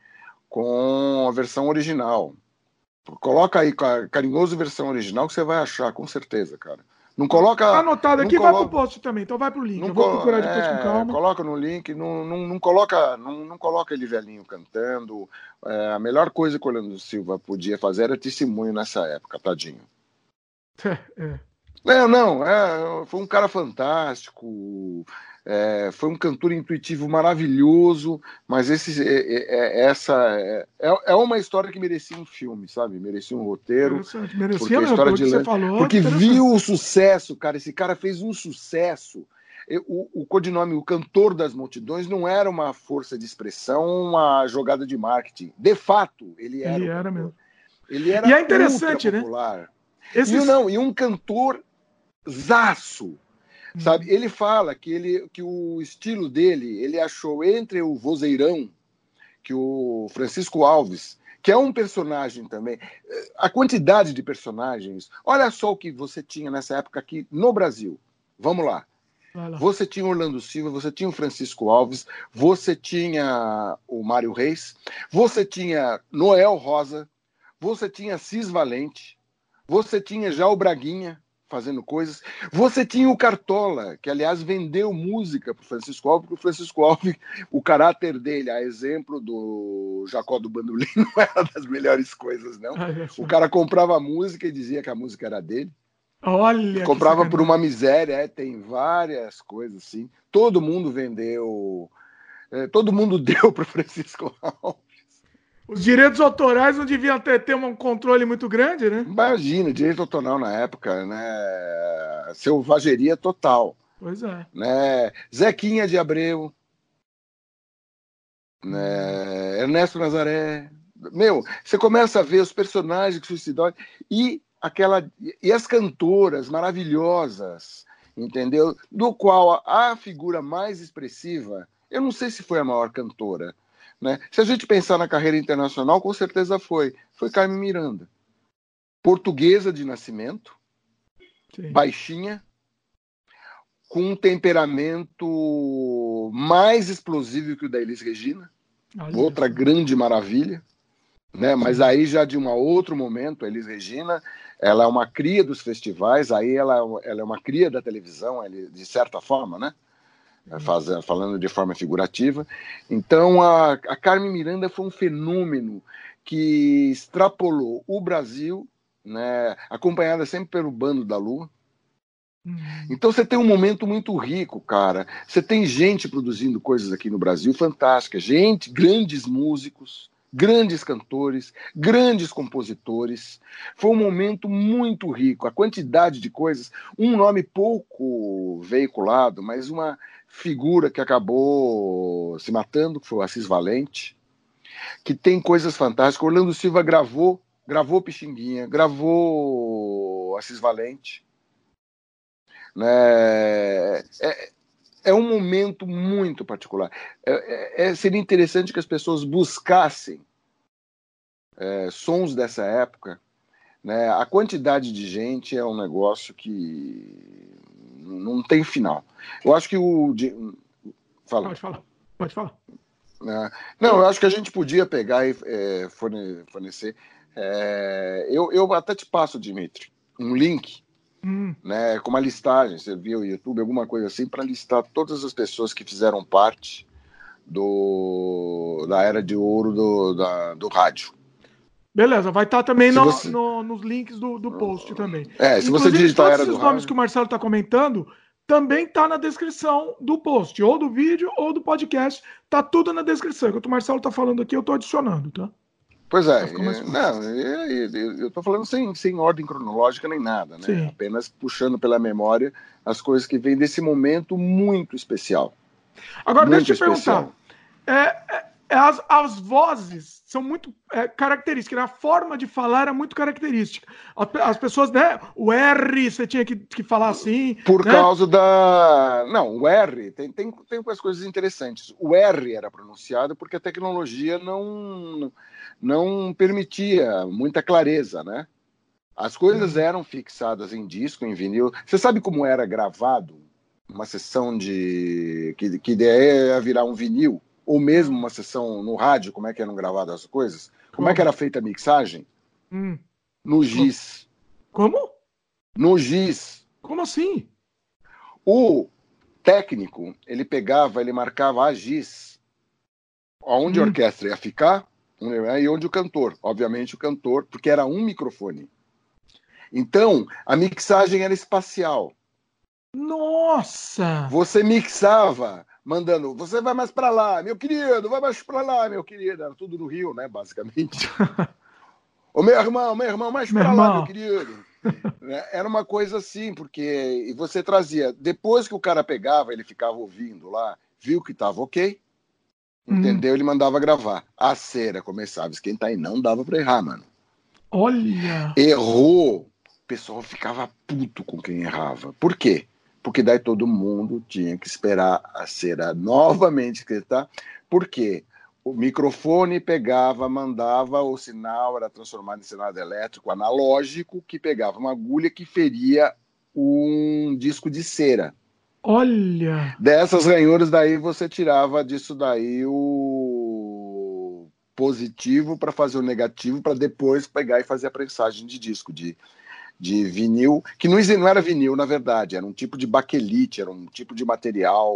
[SPEAKER 2] com a versão original. Coloca aí carinhoso versão original que você vai achar, com certeza, cara. Não coloca.
[SPEAKER 1] Tá anotado aqui, coloca, vai pro post também, então vai pro link. eu vou procurar depois é, com calma.
[SPEAKER 2] Coloca no link, não, não, não coloca, não, não, coloca ele velhinho cantando. É, a melhor coisa que o Orlando Silva podia fazer era testemunho nessa época, tadinho. É, é. Não, não, é, foi um cara fantástico. É, foi um cantor intuitivo maravilhoso, mas esse, é, é, é essa é, é, é uma história que merecia um filme, sabe? Merecia um roteiro.
[SPEAKER 1] Merecia porque a história de você falou,
[SPEAKER 2] porque viu o sucesso, cara. Esse cara fez um sucesso. O, o codinome, o cantor das multidões, não era uma força de expressão, uma jogada de marketing. De fato, ele era.
[SPEAKER 1] Ele era mesmo.
[SPEAKER 2] Ele era
[SPEAKER 1] e é interessante, né?
[SPEAKER 2] Esses... E, não, e um cantor zaço Sabe? Ele fala que, ele, que o estilo dele, ele achou entre o vozeirão, que o Francisco Alves, que é um personagem também, a quantidade de personagens. Olha só o que você tinha nessa época aqui no Brasil. Vamos lá. Você tinha Orlando Silva, você tinha o Francisco Alves, você tinha o Mário Reis, você tinha Noel Rosa, você tinha Cis Valente, você tinha já o Braguinha, fazendo coisas. Você tinha o Cartola, que aliás vendeu música para o Francisco Alves, porque o Francisco Alves, o caráter dele, a exemplo do Jacó do Bandolim, não era das melhores coisas, não. Ah, é o cara comprava música e dizia que a música era dele.
[SPEAKER 1] Olha!
[SPEAKER 2] Comprava por uma miséria, é, tem várias coisas assim. Todo mundo vendeu, é, todo mundo deu para Francisco Alves.
[SPEAKER 1] Os direitos autorais não deviam ter, ter um controle muito grande, né?
[SPEAKER 2] Imagina, direito autoral na época, né? Selvageria total.
[SPEAKER 1] Pois é.
[SPEAKER 2] Né? Zequinha de Abreu, né? Ernesto Nazaré. Meu, você começa a ver os personagens que suicidaram e aquela e as cantoras maravilhosas, entendeu? Do qual a, a figura mais expressiva, eu não sei se foi a maior cantora, né? Se a gente pensar na carreira internacional, com certeza foi. Foi Carmen Miranda. Portuguesa de nascimento, Sim. baixinha, com um temperamento mais explosivo que o da Elis Regina. Olha outra isso. grande maravilha. Né? Mas aí já de um outro momento, a Elis Regina, ela é uma cria dos festivais, aí ela, ela é uma cria da televisão, de certa forma, né? Né, faz, falando de forma figurativa. Então, a, a Carmen Miranda foi um fenômeno que extrapolou o Brasil, né, acompanhada sempre pelo Bando da Lua. Uhum. Então você tem um momento muito rico, cara. Você tem gente produzindo coisas aqui no Brasil fantásticas, gente, grandes músicos, grandes cantores, grandes compositores. Foi um momento muito rico. A quantidade de coisas, um nome pouco veiculado, mas uma figura que acabou se matando, que foi o Assis Valente, que tem coisas fantásticas. Orlando Silva gravou, gravou Pixinguinha, gravou Assis Valente. Né? É, é um momento muito particular. É, é, seria interessante que as pessoas buscassem é, sons dessa época. Né? A quantidade de gente é um negócio que não tem final. Eu acho que o.
[SPEAKER 1] Fala. Pode falar. Pode falar.
[SPEAKER 2] É, não, eu acho que a gente podia pegar e é, fornecer. É, eu, eu até te passo, Dimitri, um link hum. né, com uma listagem. Você viu o YouTube, alguma coisa assim, para listar todas as pessoas que fizeram parte do, da era de ouro do, da, do rádio.
[SPEAKER 1] Beleza, vai estar tá também no, você... no, nos links do, do post também.
[SPEAKER 2] É, se Inclusive, você digitar todos
[SPEAKER 1] esses nomes que o Marcelo está comentando também tá na descrição do post, ou do vídeo ou do podcast. Tá tudo na descrição. Enquanto o Marcelo tá falando aqui, eu tô adicionando, tá?
[SPEAKER 2] Pois é, é não, eu estou falando sem, sem ordem cronológica nem nada, né? Sim. Apenas puxando pela memória as coisas que vêm desse momento muito especial.
[SPEAKER 1] Agora, muito deixa eu te perguntar. É, é as, as vozes são muito é, características, né? a forma de falar era muito característica. As, as pessoas, né? O R, você tinha que, que falar assim.
[SPEAKER 2] Por
[SPEAKER 1] né?
[SPEAKER 2] causa da. Não, o R tem, tem, tem umas coisas interessantes. O R era pronunciado porque a tecnologia não, não permitia muita clareza, né? As coisas uhum. eram fixadas em disco, em vinil. Você sabe como era gravado uma sessão de. que, que ideia ia virar um vinil? Ou mesmo uma sessão no rádio, como é que eram gravadas as coisas? Como, é que era feita a mixagem?
[SPEAKER 1] Hum.
[SPEAKER 2] No giz.
[SPEAKER 1] Como?
[SPEAKER 2] No giz.
[SPEAKER 1] Como assim?
[SPEAKER 2] O técnico, ele pegava, ele marcava a giz, onde hum. a orquestra ia ficar e onde o cantor. Obviamente o cantor, porque era um microfone. Então, a mixagem era espacial.
[SPEAKER 1] Nossa!
[SPEAKER 2] Você mixava mandando, você vai mais para lá, meu querido, vai mais para lá, meu querido. Era tudo no Rio, né, basicamente. Ô meu irmão, meu irmão, mais para lá, meu querido. Né, era uma coisa assim, porque e você trazia, depois que o cara pegava, ele ficava ouvindo lá, viu que estava ok, hum. entendeu? Ele mandava gravar. A cera começava a esquentar e não dava para errar, mano.
[SPEAKER 1] Olha!
[SPEAKER 2] Errou, o pessoal ficava puto com quem errava. Por quê? Porque daí todo mundo tinha que esperar a cera novamente escrita, porque o microfone pegava, mandava o sinal, era transformado em sinal elétrico analógico, que pegava uma agulha que feria um disco de cera.
[SPEAKER 1] Olha!
[SPEAKER 2] Dessas ranhuras daí você tirava disso daí o positivo para fazer o negativo para depois pegar e fazer a prensagem de disco de de vinil, que não, não era vinil, na verdade, era um tipo de baquelite, era um tipo de material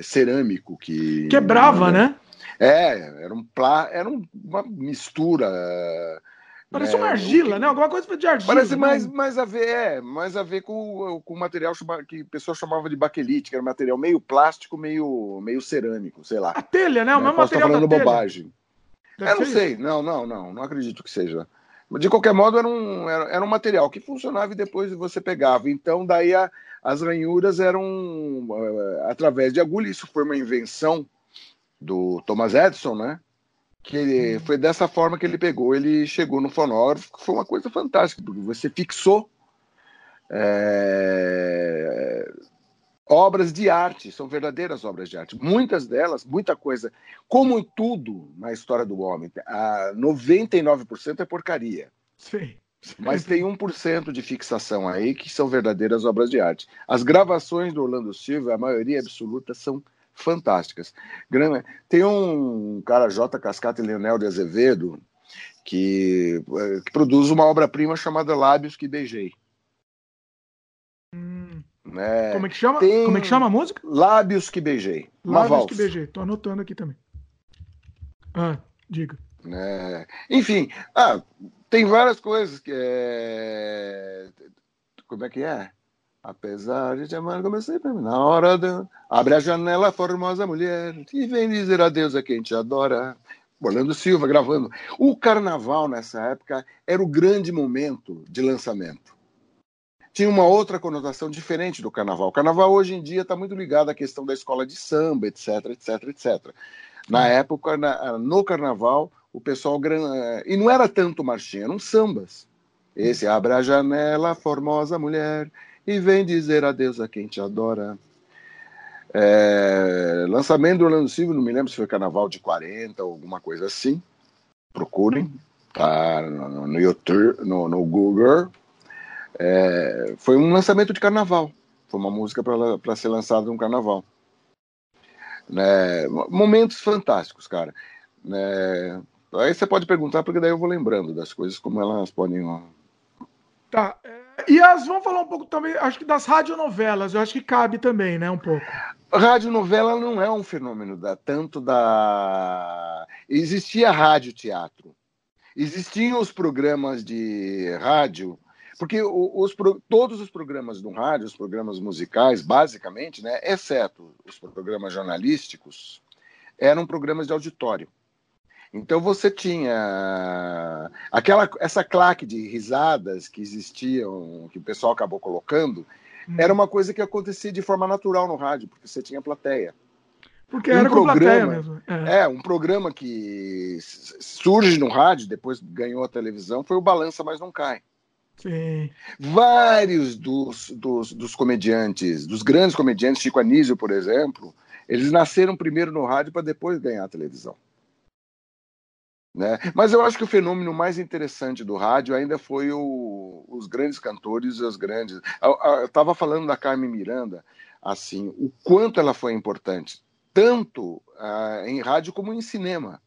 [SPEAKER 2] cerâmico que.
[SPEAKER 1] Quebrava, né?
[SPEAKER 2] É, era, um plá, era uma mistura.
[SPEAKER 1] Parece né, uma argila, que, né? Alguma coisa de argila.
[SPEAKER 2] Parece né? mais, mais a ver, é, mais a ver com, com o material que o pessoal chamava de baquelite, que era um material meio plástico, meio, meio cerâmico, sei lá.
[SPEAKER 1] A telha, né? O
[SPEAKER 2] né?
[SPEAKER 1] mesmo material.
[SPEAKER 2] falando bobagem. Deve eu não sei, isso. não, não, não, não acredito que seja. De qualquer modo, era um, era, era um material que funcionava e depois você pegava. Então, daí a, as ranhuras eram uh, através de agulha. Isso foi uma invenção do Thomas Edison, né? Que ele, foi dessa forma que ele pegou. Ele chegou no fonógrafo, que foi uma coisa fantástica, porque você fixou é, obras de arte, são verdadeiras obras de arte. Muitas delas, muita coisa, como em tudo na história do homem, a 99% é porcaria.
[SPEAKER 1] Sim.
[SPEAKER 2] Mas tem 1% de fixação aí que são verdadeiras obras de arte. As gravações do Orlando Silva, a maioria absoluta, são fantásticas. Tem um cara, J. Cascata e Leonel de Azevedo, que, eh, que produz uma obra-prima chamada Lábios que Beijei.
[SPEAKER 1] Né? Como é que chama? Tem... Como é que chama a música?
[SPEAKER 2] Lábios que beijei.
[SPEAKER 1] Lábios que beijei. Tô anotando aqui também. Ah, diga.
[SPEAKER 2] É... Enfim, ah, tem várias coisas que é... Como é que é? Apesar de te amar, comecei. Na hora de... Abre a janela, formosa mulher, e vem dizer adeus a quem te adora. Orlando Silva gravando. O carnaval nessa época era o grande momento de lançamento tinha uma outra conotação diferente do carnaval. O carnaval hoje em dia está muito ligado à questão da escola de samba, etc, etc, etc. Na época, na, no carnaval, o pessoal. E não era tanto marchinha, eram sambas. Esse abre a janela, formosa mulher, e vem dizer adeus a quem te adora. É, lançamento do Orlando Silva, não me lembro se foi carnaval de 40 ou alguma coisa assim. Procurem, tá no, no YouTube, no, no Google, é, foi um lançamento de carnaval. Foi uma música para ser lançada no carnaval. Né, momentos fantásticos, cara. Né, aí você pode perguntar, porque daí eu vou lembrando das coisas, como elas podem.
[SPEAKER 1] Tá. É, e as vamos falar um pouco também, acho que das radionovelas, eu acho que cabe também, né? Um pouco.
[SPEAKER 2] Radionovela não é um fenômeno da, tanto da. Existia rádio teatro. Existiam os programas de rádio porque os, todos os programas do rádio, os programas musicais, basicamente, né, exceto os programas jornalísticos, eram programas de auditório. Então você tinha aquela essa claque de risadas que existiam, que o pessoal acabou colocando, hum. era uma coisa que acontecia de forma natural no rádio, porque você tinha plateia.
[SPEAKER 1] Porque um era programa, mesmo.
[SPEAKER 2] É. é. um programa que surge no rádio, depois ganhou a televisão, foi o Balança Mas Não Cai.
[SPEAKER 1] Sim.
[SPEAKER 2] Vários dos, dos, dos comediantes, dos grandes comediantes, Chico Anísio, por exemplo, eles nasceram primeiro no rádio para depois ganhar a televisão. Né? Mas eu acho que o fenômeno mais interessante do rádio ainda foi o, os grandes cantores e os grandes. Eu estava falando da Carmen Miranda, assim, o quanto ela foi importante, tanto uh, em rádio como em cinema.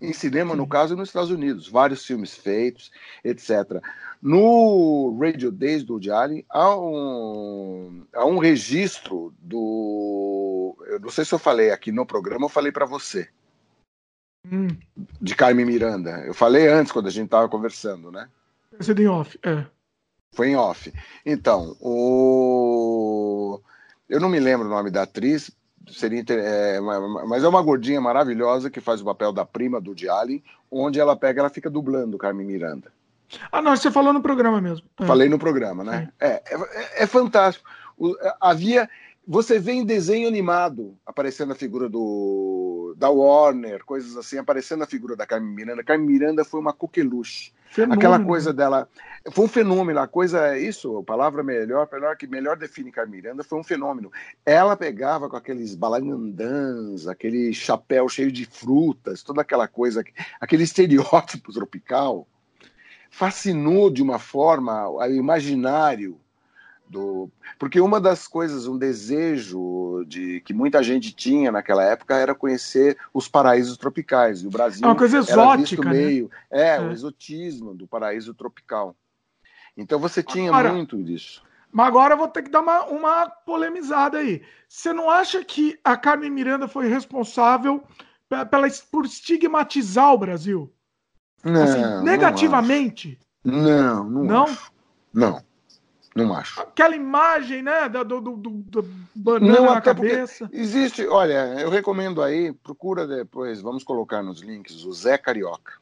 [SPEAKER 2] Em cinema, no caso, nos Estados Unidos, vários filmes feitos, etc. No Radio Days do Woody Allen, há um, há um registro do. Eu não sei se eu falei aqui no programa, eu falei para você hum. de Carmen Miranda. Eu falei antes, quando a gente estava conversando, né?
[SPEAKER 1] Sido em off, é.
[SPEAKER 2] Foi em off. Então, o... eu não me lembro o nome da atriz, seria é, mas é uma gordinha maravilhosa que faz o papel da prima do Diali, onde ela pega, ela fica dublando Carmen Miranda.
[SPEAKER 1] Ah, não, você falou no programa mesmo.
[SPEAKER 2] É. Falei no programa, né? É, é, é fantástico. O, havia você vê em desenho animado aparecendo a figura do da Warner, coisas assim, aparecendo a figura da Carmen Miranda. Carmen Miranda foi uma coqueluche. Fenômeno. Aquela coisa dela. Foi um fenômeno. A coisa, isso, a palavra melhor, melhor que melhor define Carmen Miranda foi um fenômeno. Ela pegava com aqueles balangandãs, aquele chapéu cheio de frutas, toda aquela coisa, aquele estereótipo tropical, fascinou de uma forma o imaginário do porque uma das coisas, um desejo de que muita gente tinha naquela época era conhecer os paraísos tropicais. E o Brasil é
[SPEAKER 1] uma coisa exótica,
[SPEAKER 2] né? meio, é, é, o exotismo do paraíso tropical. Então você tinha agora, muito disso.
[SPEAKER 1] Mas agora eu vou ter que dar uma, uma polemizada aí. Você não acha que a Carmen Miranda foi responsável pela, por estigmatizar o Brasil?
[SPEAKER 2] Não, assim,
[SPEAKER 1] negativamente?
[SPEAKER 2] Não, não. Não? Não. Não acho.
[SPEAKER 1] Aquela imagem, né, do, do, do, do banana não, na cabeça.
[SPEAKER 2] Existe, olha, eu recomendo aí, procura depois, vamos colocar nos links, o Zé Carioca.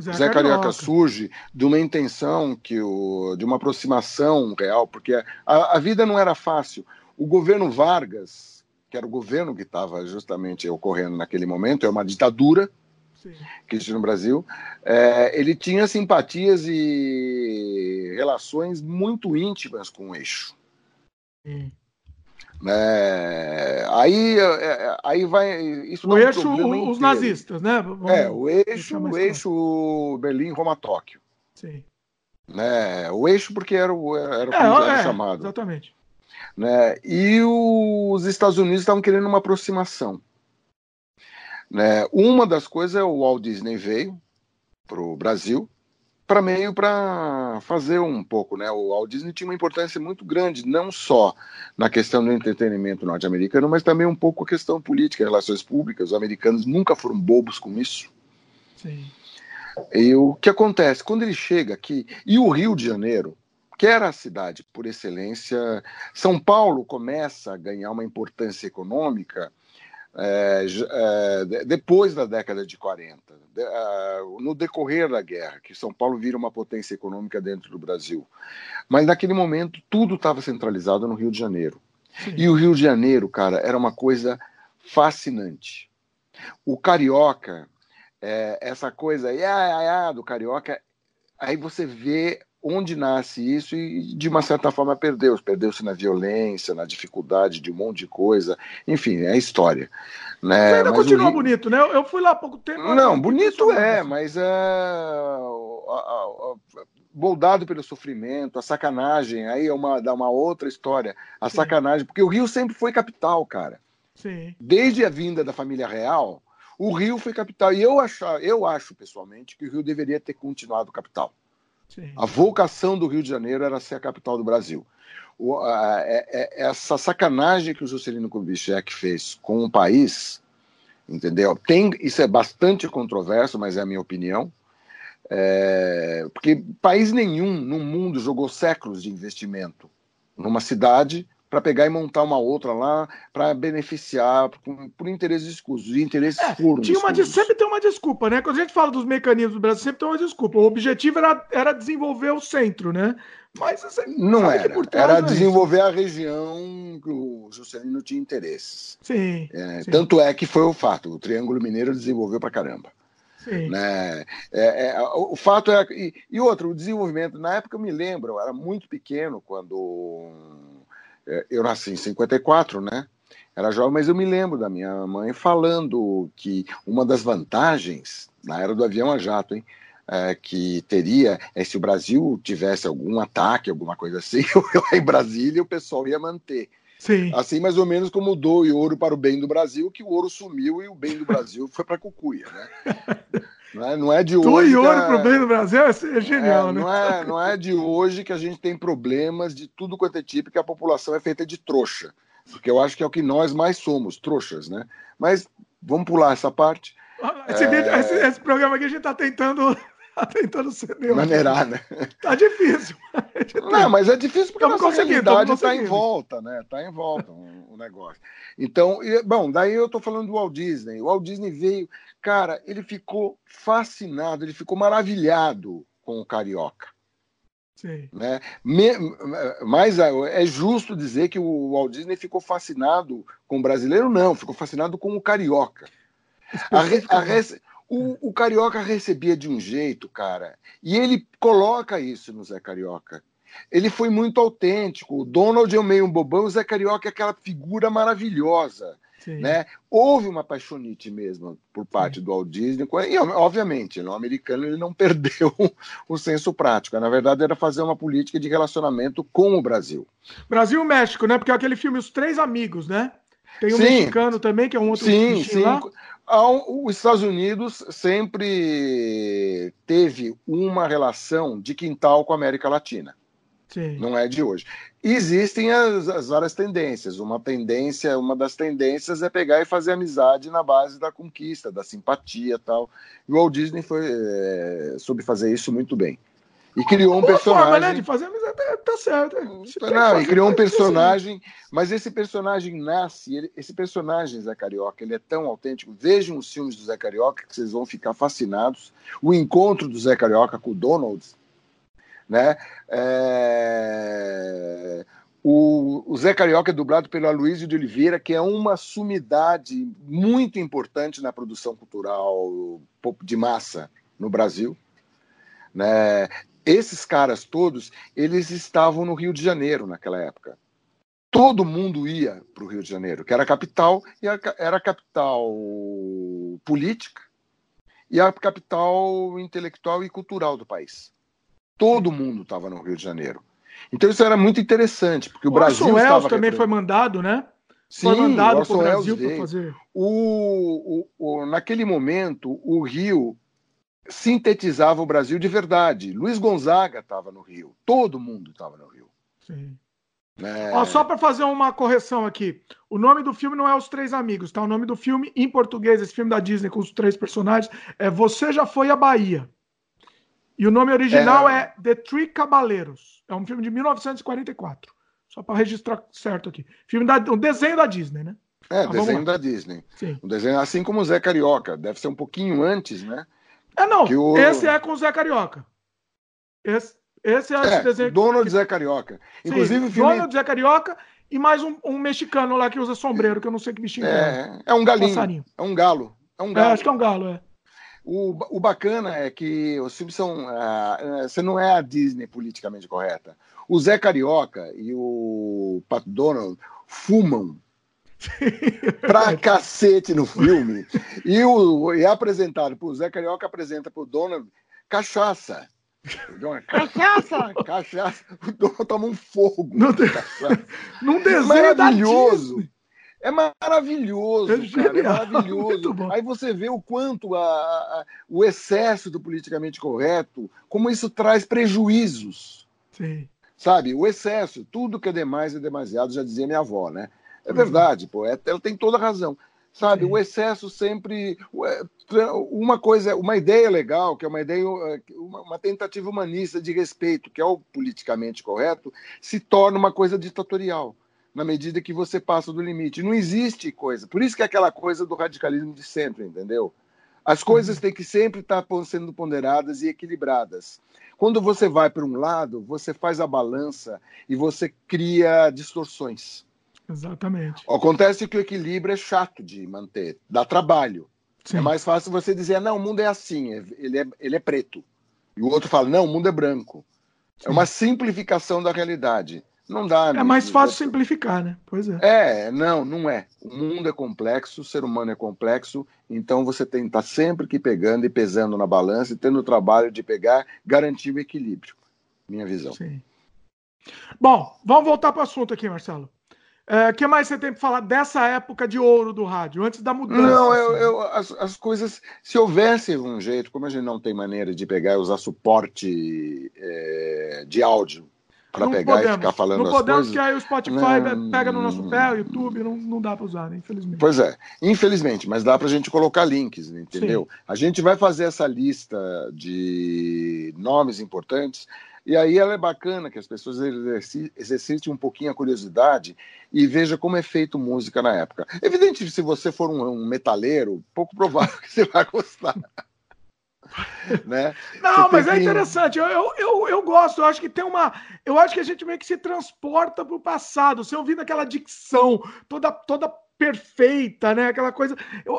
[SPEAKER 2] Zé, Zé Carioca. Carioca. surge de uma intenção que o, de uma aproximação real, porque a, a vida não era fácil. O governo Vargas, que era o governo que estava justamente ocorrendo naquele momento, é uma ditadura, Sim. que existe no Brasil, é, ele tinha simpatias e relações muito íntimas com o eixo. Sim. É, aí, é, aí vai. Isso
[SPEAKER 1] o eixo, um os nazistas, né?
[SPEAKER 2] Vamos é, o eixo, o eixo Berlim-Roma-Tóquio.
[SPEAKER 1] Sim.
[SPEAKER 2] Né, o eixo, porque era, o, era como é, era é, chamado.
[SPEAKER 1] Exatamente.
[SPEAKER 2] Né, e os Estados Unidos estavam querendo uma aproximação. Né? Uma das coisas é o Walt Disney veio para o Brasil para meio para fazer um pouco, né? O Walt Disney tinha uma importância muito grande, não só na questão do entretenimento norte-americano, mas também um pouco a questão política, relações públicas. Os americanos nunca foram bobos com isso.
[SPEAKER 1] Sim.
[SPEAKER 2] E o que acontece quando ele chega aqui e o Rio de Janeiro, que era a cidade por excelência, São Paulo começa a ganhar uma importância econômica é, é, depois da década de 40, de, uh, no decorrer da guerra, que São Paulo vira uma potência econômica dentro do Brasil. Mas naquele momento tudo estava centralizado no Rio de Janeiro. Sim. E o Rio de Janeiro, cara, era uma coisa fascinante. O carioca, é, essa coisa ia, ia, ia, do carioca, aí você vê onde nasce isso e de uma certa forma perdeu-se, perdeu-se na violência, na dificuldade de um monte de coisa, enfim, é a história. Né? Mas
[SPEAKER 1] ainda mas continua bonito, né? Eu fui lá há pouco tempo.
[SPEAKER 2] Não, bonito é, mas é moldado pelo sofrimento, a sacanagem, aí é uma, dá uma outra história, a Sim. sacanagem, porque o Rio sempre foi capital, cara.
[SPEAKER 1] Sim.
[SPEAKER 2] Desde a vinda da família real, o Rio foi capital. E eu acho, eu acho pessoalmente que o Rio deveria ter continuado capital. Sim. A vocação do Rio de Janeiro era ser a capital do Brasil. O, a, é, é, essa sacanagem que o Juscelino Kubitschek fez com o país, entendeu? Tem, isso é bastante controverso, mas é a minha opinião. É, porque país nenhum no mundo jogou séculos de investimento numa cidade para pegar e montar uma outra lá para beneficiar por, por interesses escusos. E interesses é,
[SPEAKER 1] tinha uma, Sempre tem uma desculpa, né? Quando a gente fala dos mecanismos do Brasil, sempre tem uma desculpa. O objetivo era, era desenvolver o centro, né?
[SPEAKER 2] Mas não era. Era é desenvolver é a região que o Juscelino tinha interesses.
[SPEAKER 1] Sim,
[SPEAKER 2] é,
[SPEAKER 1] sim.
[SPEAKER 2] Tanto é que foi o fato. O Triângulo Mineiro desenvolveu para caramba.
[SPEAKER 1] Sim.
[SPEAKER 2] Né? É, é, o fato é. E, e outro, o desenvolvimento. Na época eu me lembro, eu era muito pequeno quando eu nasci em 54, né? Era jovem, mas eu me lembro da minha mãe falando que uma das vantagens na era do avião a jato, hein? É, que teria é se o Brasil tivesse algum ataque, alguma coisa assim, lá em Brasília o pessoal ia manter.
[SPEAKER 1] Sim.
[SPEAKER 2] Assim, mais ou menos como doou ouro para o bem do Brasil, que o ouro sumiu e o bem do Brasil foi para a cucuia, né? Não é, não é de hoje.
[SPEAKER 1] Para o bem do Brasil é, genial,
[SPEAKER 2] é,
[SPEAKER 1] né?
[SPEAKER 2] Não é, não é de hoje que a gente tem problemas de tudo quanto é tipo, que a população é feita de trouxa. Porque eu acho que é o que nós mais somos, trouxas, né? Mas vamos pular essa parte.
[SPEAKER 1] Esse, é... esse, esse programa aqui a gente está tentando tentando ser
[SPEAKER 2] neutro. Maneirar, né?
[SPEAKER 1] Tá difícil.
[SPEAKER 2] Não, mas é difícil porque a nossa realidade está em volta, né? Está em volta o, o negócio. Então, e, bom, daí eu estou falando do Walt Disney. O Walt Disney veio, cara, ele ficou fascinado, ele ficou maravilhado com o Carioca.
[SPEAKER 1] Sim.
[SPEAKER 2] Né? Mas é justo dizer que o Walt Disney ficou fascinado com o brasileiro? Não, ficou fascinado com o carioca. A, a, o, o, Carioca recebia de um jeito, cara, e ele coloca isso no Zé Carioca. Ele foi muito autêntico. O Donald é meio um bobão, o Zé Carioca é aquela figura maravilhosa. Né? Houve uma paixonite mesmo por parte Sim. do Walt Disney, e obviamente, no americano ele não perdeu o senso prático. Na verdade, era fazer uma política de relacionamento com o Brasil.
[SPEAKER 1] Brasil e México, né? Porque é aquele filme Os Três Amigos, né? Tem um sim. mexicano também, que é um outro
[SPEAKER 2] Sim, sim. Lá. Os Estados Unidos sempre teve uma relação de quintal com a América Latina.
[SPEAKER 1] Sim.
[SPEAKER 2] Não é de hoje. Existem as, as, várias tendências. Uma tendência, uma das tendências é pegar e fazer amizade na base da conquista, da simpatia, tal. E o Walt Disney foi é, soube fazer isso muito bem. E criou um personagem. Forma, né,
[SPEAKER 1] de fazer amizade tá, tá certo.
[SPEAKER 2] Não, e criou um personagem, mas esse personagem nasce, ele, esse personagem Zé Carioca, ele é tão autêntico. Vejam os filmes do Zé Carioca que vocês vão ficar fascinados. O encontro do Zé Carioca com o Donald, né? É... O, o, Zé Carioca é dublado pelo Aloysio de Oliveira, que é uma sumidade muito importante na produção cultural de massa no Brasil. Né? Esses caras todos, eles estavam no Rio de Janeiro naquela época. Todo mundo ia para o Rio de Janeiro, que era a capital, e era a capital política e a capital intelectual e cultural do país. Todo mundo estava no Rio de Janeiro. Então isso era muito interessante, porque o, o Brasil
[SPEAKER 1] Orson
[SPEAKER 2] estava...
[SPEAKER 1] também foi mandado, né?
[SPEAKER 2] Sim, foi mandado para o Brasil para fazer... O, o, o, naquele momento, o Rio sintetizava o Brasil de verdade. Luiz Gonzaga estava no Rio, todo mundo estava no Rio.
[SPEAKER 1] Sim. É... Ó, só para fazer uma correção aqui, o nome do filme não é Os Três Amigos, tá? O nome do filme, em português, esse filme da Disney com os três personagens, é Você Já Foi à Bahia. E o nome original é, é The Three Cabaleiros. É um filme de 1944. Só para registrar certo aqui. Filme da, um desenho da Disney, né?
[SPEAKER 2] É, tá, desenho da Disney.
[SPEAKER 1] Sim.
[SPEAKER 2] Um desenho assim como o Zé Carioca. Deve ser um pouquinho antes, né?
[SPEAKER 1] É, não. O... Esse é com o Zé Carioca. Esse, esse é, é esse desenho.
[SPEAKER 2] Donald que... Zé Carioca. Inclusive,
[SPEAKER 1] Sim, filme... Donald Zé Carioca e mais um, um, mexicano lá que usa sombreiro, que eu não sei que bichinho
[SPEAKER 2] é. É, é um galinho. Passarinho. É um galo. É um galo.
[SPEAKER 1] É, acho que é um galo, é.
[SPEAKER 2] O, o bacana é que os filmes são. Uh, você não é a Disney politicamente correta. O Zé Carioca e o Pat Donald fumam pra cacete no filme. E, o, e é apresentado pro Zé Carioca, apresenta pro Donald cachaça. Cachaça! Cachaça! O Donald toma um fogo.
[SPEAKER 1] Não, de... Num desenho
[SPEAKER 2] maravilhoso. É maravilhoso, é, cara, é maravilhoso. Aí você vê o quanto a, a, o excesso do politicamente correto, como isso traz prejuízos.
[SPEAKER 1] Sim.
[SPEAKER 2] Sabe, o excesso, tudo que é demais é demasiado, já dizia minha avó, né? É verdade, pô, é, ela tem toda a razão. Sabe, Sim. o excesso sempre. Uma coisa, uma ideia legal, que é uma ideia, uma tentativa humanista de respeito, que é o politicamente correto, se torna uma coisa ditatorial. na medida que você passa do limite. Não existe coisa. Por isso que é aquela coisa do radicalismo de sempre, entendeu? As coisas uhum. têm que sempre estar sendo ponderadas e equilibradas. Quando você vai para um lado, você faz a balança e você cria distorções.
[SPEAKER 1] Exatamente.
[SPEAKER 2] Acontece que o equilíbrio é chato de manter, dá trabalho. Sim. É mais fácil você dizer, não, o mundo é assim, ele é, ele é preto. E o outro fala, não, o mundo é branco. É Sim. É uma simplificação da realidade. Não dá.
[SPEAKER 1] É mais fácil simplificar, né? Pois é.
[SPEAKER 2] É, não, não é. O mundo é complexo, o ser humano é complexo, então você tem que estar sempre que pegando e pesando na balança e tendo o trabalho de pegar, garantir o equilíbrio. Minha visão. Sim.
[SPEAKER 1] Bom, vamos voltar para o assunto aqui, Marcelo. O é, que mais você tem para falar dessa época de ouro do rádio, antes da mudança?
[SPEAKER 2] Não, eu, assim? eu, as, as, coisas, se houvesse um jeito, como a gente não tem maneira de pegar e usar suporte é, de áudio para pegar podemos. e ficar falando
[SPEAKER 1] não
[SPEAKER 2] as
[SPEAKER 1] podemos,
[SPEAKER 2] coisas.
[SPEAKER 1] que aí o Spotify não, pega no nosso pé, o YouTube, não, não dá para usar, né, infelizmente.
[SPEAKER 2] Pois é, infelizmente, mas dá para a gente colocar links, entendeu? Sim. A gente vai fazer essa lista de nomes importantes e aí ela é bacana que as pessoas exercitem um pouquinho a curiosidade e veja como é feito música na época. Evidente, se você for um, um metaleiro, pouco provável que você vai gostar. né?
[SPEAKER 1] Não, mas é interessante. Eu, eu, eu, eu, gosto. Eu acho que tem uma. Eu acho que a gente meio que se transporta para o passado. Você ouvindo aquela dicção toda, toda perfeita, né? Aquela coisa.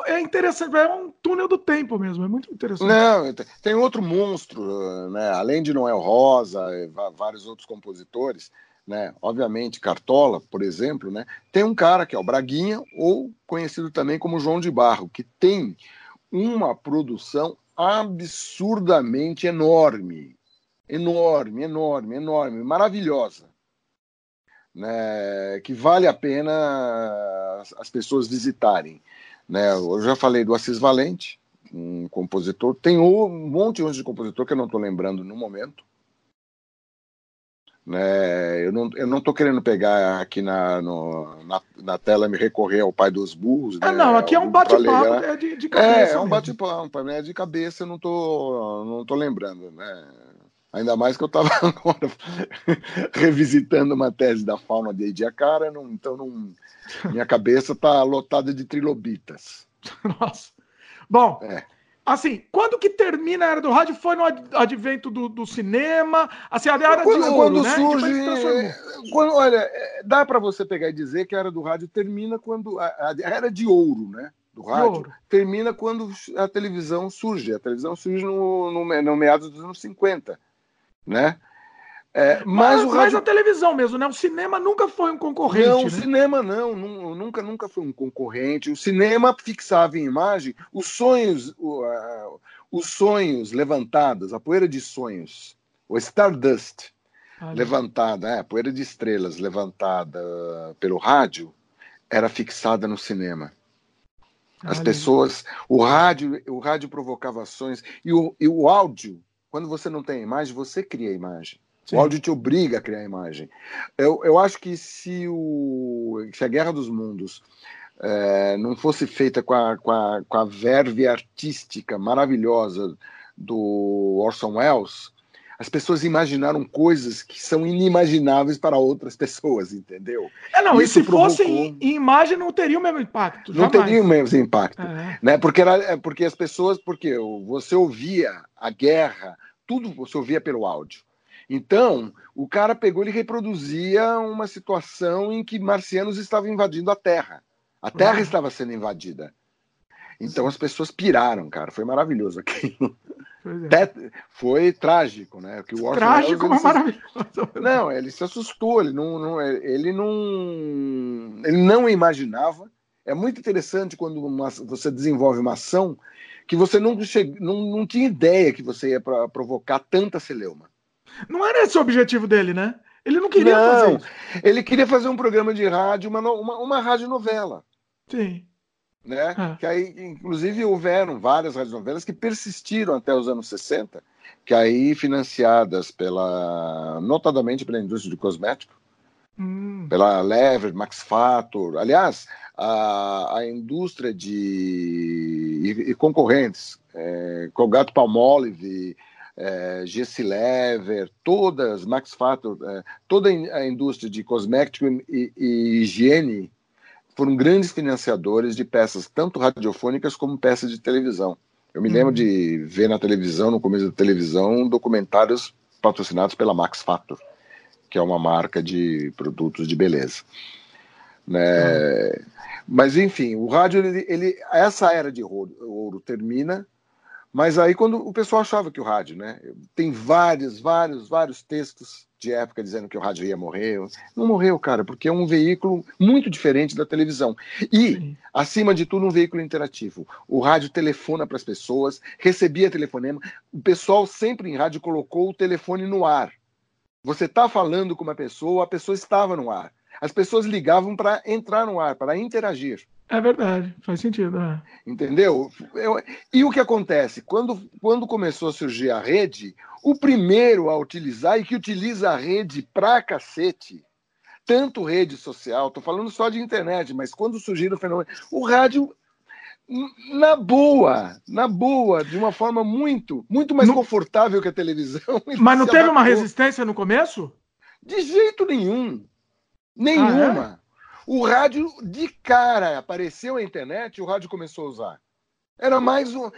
[SPEAKER 1] É interessante. É um túnel do tempo mesmo. É muito interessante.
[SPEAKER 2] Não, tem outro monstro, né? Além de Noel Rosa, vários outros compositores. Né? Obviamente, Cartola, por exemplo, né? Tem um cara que é o Braguinha, ou conhecido também como João de Barro, que tem uma produção absurdamente enorme. Enorme, enorme, enorme, maravilhosa. Né, que vale a pena as pessoas visitarem. Né? Eu já falei do Assis Valente, um compositor. Tem um monte de compositor que eu não estou lembrando no momento. Né? Eu não eu não estou querendo pegar aqui na, no, na, na, tela me recorrer ao pai dos burros.
[SPEAKER 1] Ah, né? não, aqui é um bate-papo é de, de, cabeça.
[SPEAKER 2] É, é um bate-papo, né? de cabeça eu não tô, não tô lembrando, né? Ainda mais que eu estava agora revisitando uma tese da fauna de Ediacara, não, então não, minha cabeça está lotada de trilobitas.
[SPEAKER 1] Nossa. Bom, é. Assim, quando que termina a era do rádio? Foi no advento do, do cinema? Assim, a era quando, de ouro,
[SPEAKER 2] quando
[SPEAKER 1] né?
[SPEAKER 2] surge... Quando, olha, é, dá para você pegar e dizer que a era do rádio termina quando... A, a era de ouro, né? Do rádio, termina quando a televisão surge. A televisão surge no, no, no meados dos anos 50, né?
[SPEAKER 1] É, mas, mas, rádio... a televisão mesmo, né? O cinema nunca foi um concorrente.
[SPEAKER 2] Não,
[SPEAKER 1] né?
[SPEAKER 2] o cinema não, nunca, nunca foi um concorrente. O cinema fixava em imagem os sonhos, uh, os sonhos levantados, a poeira de sonhos, o Stardust levantada, é, a poeira de estrelas levantada pelo rádio, era fixada no cinema. As pessoas, o rádio, o rádio provocava ações e o, e o áudio, quando você não tem imagem, você cria a imagem. Sim. O áudio te obriga a criar imagem. Eu, eu acho que se, o, se a Guerra dos Mundos é, não fosse feita com a, com, a, com a verve artística maravilhosa do Orson Welles, as pessoas imaginaram coisas que são inimagináveis para outras pessoas, entendeu?
[SPEAKER 1] É, não, Isso e se provocou... fosse em, em, imagem não teria o mesmo impacto.
[SPEAKER 2] Jamais. Não teria o mesmo impacto. É. Né? Porque, era, é, porque as pessoas, porque você ouvia a guerra, tudo você ouvia pelo áudio. Então, o cara pegou e reproduzia uma situação em que marcianos estavam invadindo a Terra. A Terra uhum. estava sendo invadida. Então as pessoas piraram, cara. Foi maravilhoso aquilo. É. Foi trágico, né?
[SPEAKER 1] Que o trágico, mas maravilhoso.
[SPEAKER 2] Não, ele se assustou. Ele não, não, ele não, ele não imaginava. É muito interessante quando uma, você desenvolve uma ação que você não, che... não, não tinha ideia que você ia pra provocar tanta celeuma.
[SPEAKER 1] Não era esse o objetivo dele, né? Ele não queria não, fazer isso.
[SPEAKER 2] Ele queria fazer um programa de rádio, uma, uma, uma radionovela.
[SPEAKER 1] Sim.
[SPEAKER 2] Né? É. Que aí, inclusive, houveram várias radionovelas que persistiram até os anos 60, que aí financiadas pela, notadamente pela indústria de cosmético, hum. pela Lever, Max Factor. Aliás, a, a indústria de e, e concorrentes, é, Colgate Palmolive, é, Lever, todas, Max Factor, é, toda a indústria de cosmético e, e, higiene foram grandes financiadores de peças, tanto radiofônicas como peças de televisão. Eu me lembro uhum. de ver na televisão, no começo da televisão, documentários patrocinados pela Max Factor, que é uma marca de produtos de beleza. Né? Uhum. Mas enfim, o rádio, ele, ele, essa era de ouro, ouro termina mas aí quando o pessoal achava que o rádio, né? Tem vários, vários, vários textos de época dizendo que o rádio ia morrer. Não morreu, cara, porque é um veículo muito diferente da televisão. E, Sim. acima de tudo, um veículo interativo. O rádio telefona para as pessoas, recebia telefonema. O pessoal sempre em rádio colocou o telefone no ar. Você está falando com uma pessoa, a pessoa estava no ar. As pessoas ligavam para entrar no ar, para interagir.
[SPEAKER 1] É verdade, faz sentido. É.
[SPEAKER 2] Entendeu? Eu, e o que acontece? Quando, quando começou a surgir a rede, o primeiro a utilizar e que utiliza a rede pra cacete, tanto rede social, tô falando só de internet, mas quando surgiram o fenômeno, o rádio na boa, na boa, de uma forma muito, muito mais confortável que a televisão.
[SPEAKER 1] Mas não teve uma resistência no começo?
[SPEAKER 2] De jeito nenhum. Nenhuma. Ah, é? O rádio, de cara, apareceu a internet, o rádio começou a usar. Era mais um.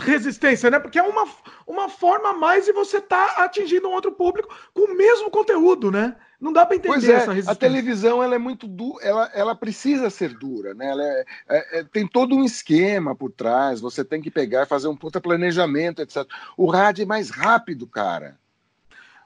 [SPEAKER 1] Resistência, né? Porque é uma, uma forma a mais de você estar tá atingindo um outro público com o mesmo conteúdo, né? Não dá para entender pois é, essa resistência.
[SPEAKER 2] A televisão ela é muito dura, ela, ela precisa ser dura, né? Ela é, é, é, tem todo um esquema por trás, você tem que pegar e fazer um puta planejamento, etc. O rádio é mais rápido, cara.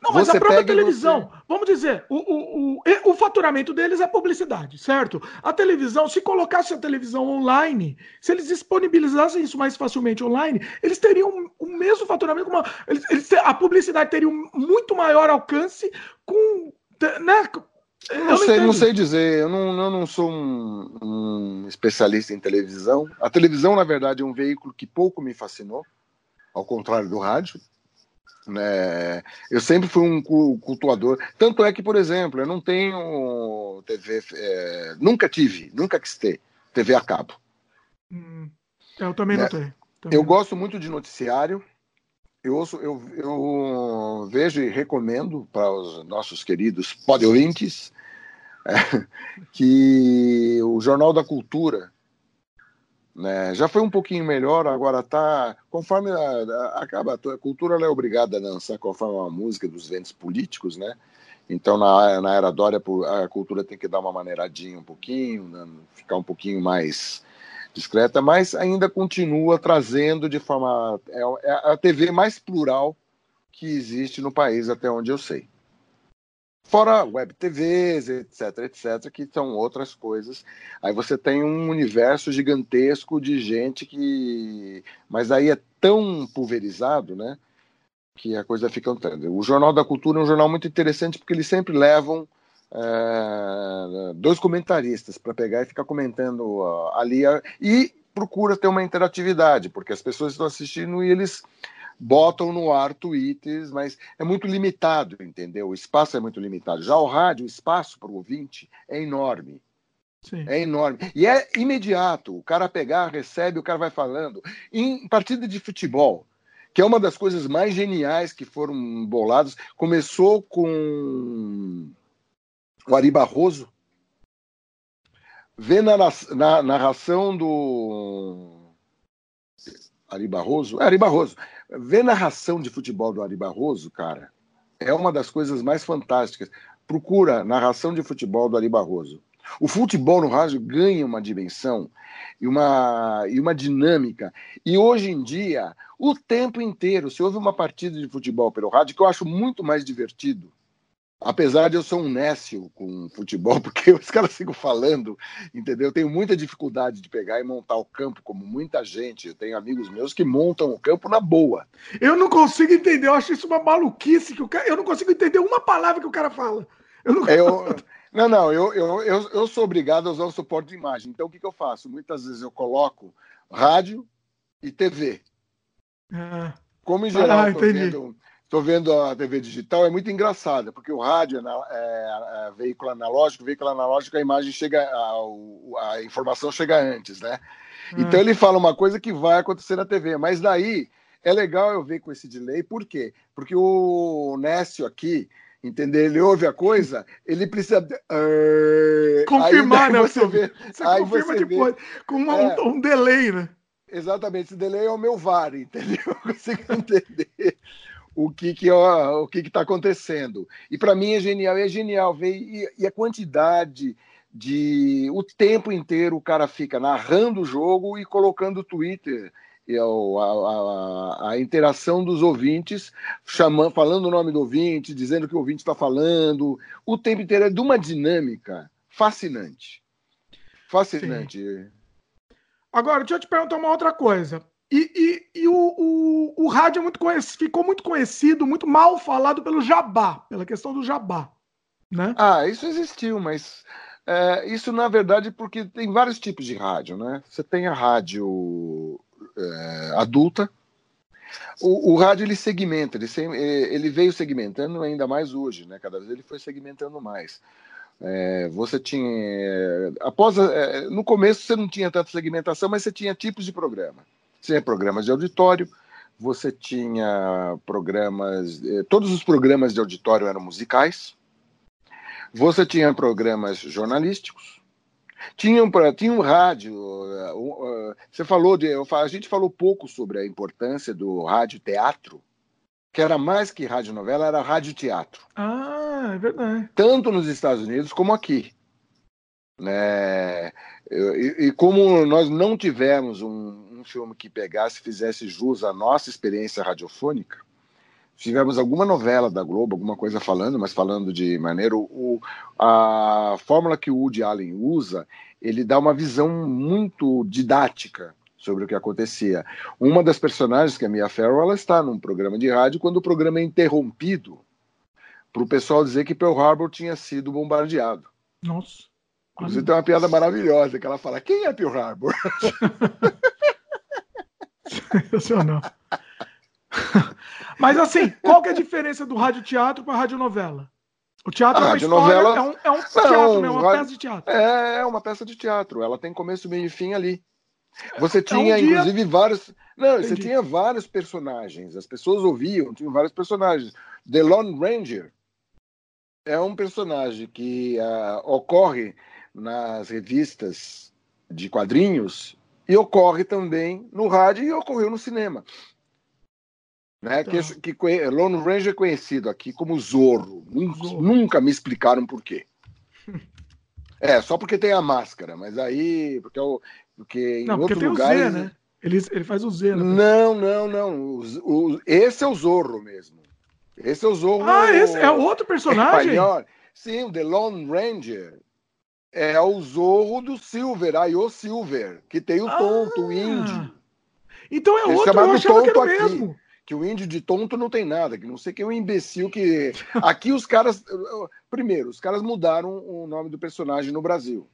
[SPEAKER 1] Não, mas você a própria televisão, você... vamos dizer, o, o, o, o faturamento deles é publicidade, certo? A televisão, se colocasse a televisão online, se eles disponibilizassem isso mais facilmente online, eles teriam o mesmo faturamento, uma, eles, eles, a publicidade teria um muito maior alcance com. Né,
[SPEAKER 2] eu não, sei, não sei dizer, eu não, eu não sou um, um especialista em televisão. A televisão, na verdade, é um veículo que pouco me fascinou, ao contrário do rádio. Né? Eu sempre fui um cultuador. Tanto é que, por exemplo, eu não tenho TV, é, nunca tive, nunca quis ter TV a cabo.
[SPEAKER 1] Hum, eu também né? não tenho.
[SPEAKER 2] Também eu gosto muito de noticiário. Eu, ouço, eu, eu vejo e recomendo para os nossos queridos podouvintes é, que o Jornal da Cultura né? Já foi um pouquinho melhor, agora está. Conforme a, a, acaba, a cultura é obrigada a dançar conforme a música dos ventos políticos, né? Então, na, na era Dória, a cultura tem que dar uma maneiradinha um pouquinho, né? ficar um pouquinho mais discreta, mas ainda continua trazendo de forma. É, é a TV mais plural que existe no país, até onde eu sei. Fora web TVs, etc, etc, que são outras coisas. Aí você tem um universo gigantesco de gente que. Mas aí é tão pulverizado, né? Que a coisa fica. O Jornal da Cultura é um jornal muito interessante porque eles sempre levam é, dois comentaristas para pegar e ficar comentando uh, ali. E procura ter uma interatividade, porque as pessoas estão assistindo e eles botam no ar tweets, mas é muito limitado, entendeu? O espaço é muito limitado. Já o rádio, o espaço para o ouvinte é enorme. Sim. É enorme. E é imediato. O cara pegar, recebe, o cara vai falando. Em partida de futebol, que é uma das coisas mais geniais que foram boladas, começou com o Ari Barroso. Vê na, na narração do Ari Barroso, é Ari Barroso, Ver narração de futebol do Ari Barroso, cara, é uma das coisas mais fantásticas. Procura narração de futebol do Ari Barroso. O futebol no rádio ganha uma dimensão e uma, e uma dinâmica. E hoje em dia, o tempo inteiro, se houve uma partida de futebol pelo rádio, que eu acho muito mais divertido apesar de eu ser um nécio com futebol, porque os caras ficam falando, entendeu? Eu tenho muita dificuldade de pegar e montar o campo, como muita gente. Eu tenho amigos meus que montam o campo na boa.
[SPEAKER 1] Eu não consigo entender, eu acho isso uma maluquice. Que o cara, eu não consigo entender uma palavra que o cara fala.
[SPEAKER 2] Eu não... Eu, não, não, eu, eu, eu, eu sou obrigado a usar o suporte de imagem. Então, o que, que eu faço? Muitas vezes eu coloco rádio e TV. Ah. Como em geral, ah, eu tô vendo estou vendo a TV digital, é muito engraçada, porque o rádio é, é, é veículo analógico, veículo analógico, a imagem chega, a, a informação chega antes, né? Hum. Então ele fala uma coisa que vai acontecer na TV, mas daí é legal eu ver com esse delay, por quê? Porque o Nécio aqui, entender? Ele ouve a coisa, ele precisa uh,
[SPEAKER 1] confirmar, aí, né? Você, vê, você aí confirma você depois, vê. com uma, é, um, um, delay, né?
[SPEAKER 2] Exatamente, esse delay é o meu VAR, entendeu? Eu consigo entender o que que ó, o que está acontecendo. E para mim é genial, é genial ver e, e, a quantidade de o tempo inteiro o cara fica narrando o jogo e colocando o Twitter a, a, a, interação dos ouvintes, chamando, falando o nome do ouvinte, dizendo que o ouvinte está falando, o tempo inteiro é de uma dinâmica fascinante. Fascinante. Sim.
[SPEAKER 1] Agora, deixa eu te perguntar uma outra coisa. E, e, e o, o, o, rádio é muito conhecido, ficou muito conhecido, muito mal falado pelo jabá, pela questão do jabá. Né?
[SPEAKER 2] Ah, isso existiu, mas é, isso na verdade porque tem vários tipos de rádio, né? Você tem a rádio é, adulta. O, o, rádio ele segmenta, ele, ele veio segmentando ainda mais hoje, né? Cada vez ele foi segmentando mais. É, você tinha. Após, é, no começo você não tinha tanta segmentação, mas você tinha tipos de programa. Você tinha programas de auditório, você tinha programas. É, todos os programas de auditório eram musicais. Você tinha programas jornalísticos, tinha um, tinha um rádio. Uh, uh, você falou de. A gente falou pouco sobre a importância do rádio teatro, que era mais que rádio novela, era rádio teatro.
[SPEAKER 1] Ah, é verdade.
[SPEAKER 2] Tanto nos Estados Unidos como aqui. Né? E, e como nós não tivemos um, um filme que pegasse e fizesse jus à nossa experiência radiofônica, tivemos alguma novela da Globo, alguma coisa falando, mas falando de maneira. O, a fórmula que o Woody Allen usa, ele dá uma visão muito didática sobre o que acontecia. Uma das personagens, que é a Mia Farrow, ela está num programa de rádio quando o programa é interrompido para o pessoal dizer que Pearl Harbor tinha sido bombardeado.
[SPEAKER 1] Nossa.
[SPEAKER 2] Inclusive tem uma piada maravilhosa que ela fala: quem é Pearl Harbor?
[SPEAKER 1] Sensacional. Mas assim, qual que é a diferença do rádio teatro para rádio novela? O teatro a é uma história, é um, é um teatro, né? uma peça de teatro.
[SPEAKER 2] É, é uma peça de teatro. Ela tem começo, meio e fim ali. Você tinha, é um inclusive, vários. Não, Entendi. você tinha vários personagens. As pessoas ouviam, tinha vários personagens. The Lone Ranger é um personagem que uh, ocorre nas revistas de quadrinhos e ocorre também no rádio e ocorreu no cinema. Né? Então. Que, que Lone Ranger é conhecido aqui como Zorro. Nunca, Zorro. nunca me explicaram por quê. É, só porque tem a máscara, mas aí. Porque, é o, porque em não, outros lugares.
[SPEAKER 1] O Z, né? ele, ele faz o Z,
[SPEAKER 2] né? Não, não, não. O, o, esse é o Zorro mesmo. Esse é o Zorro.
[SPEAKER 1] Ah, esse é outro personagem? Espanhol.
[SPEAKER 2] Sim, o The Lone Ranger é o Zorro do Silver, aí o Silver, que tem o tonto, ah, o índio.
[SPEAKER 1] Então é outro, eu achava que era o mesmo
[SPEAKER 2] que o índio de tonto não tem nada, que não sei quem é um imbecil que. Aqui os caras. Primeiro, os caras mudaram o nome do personagem no Brasil.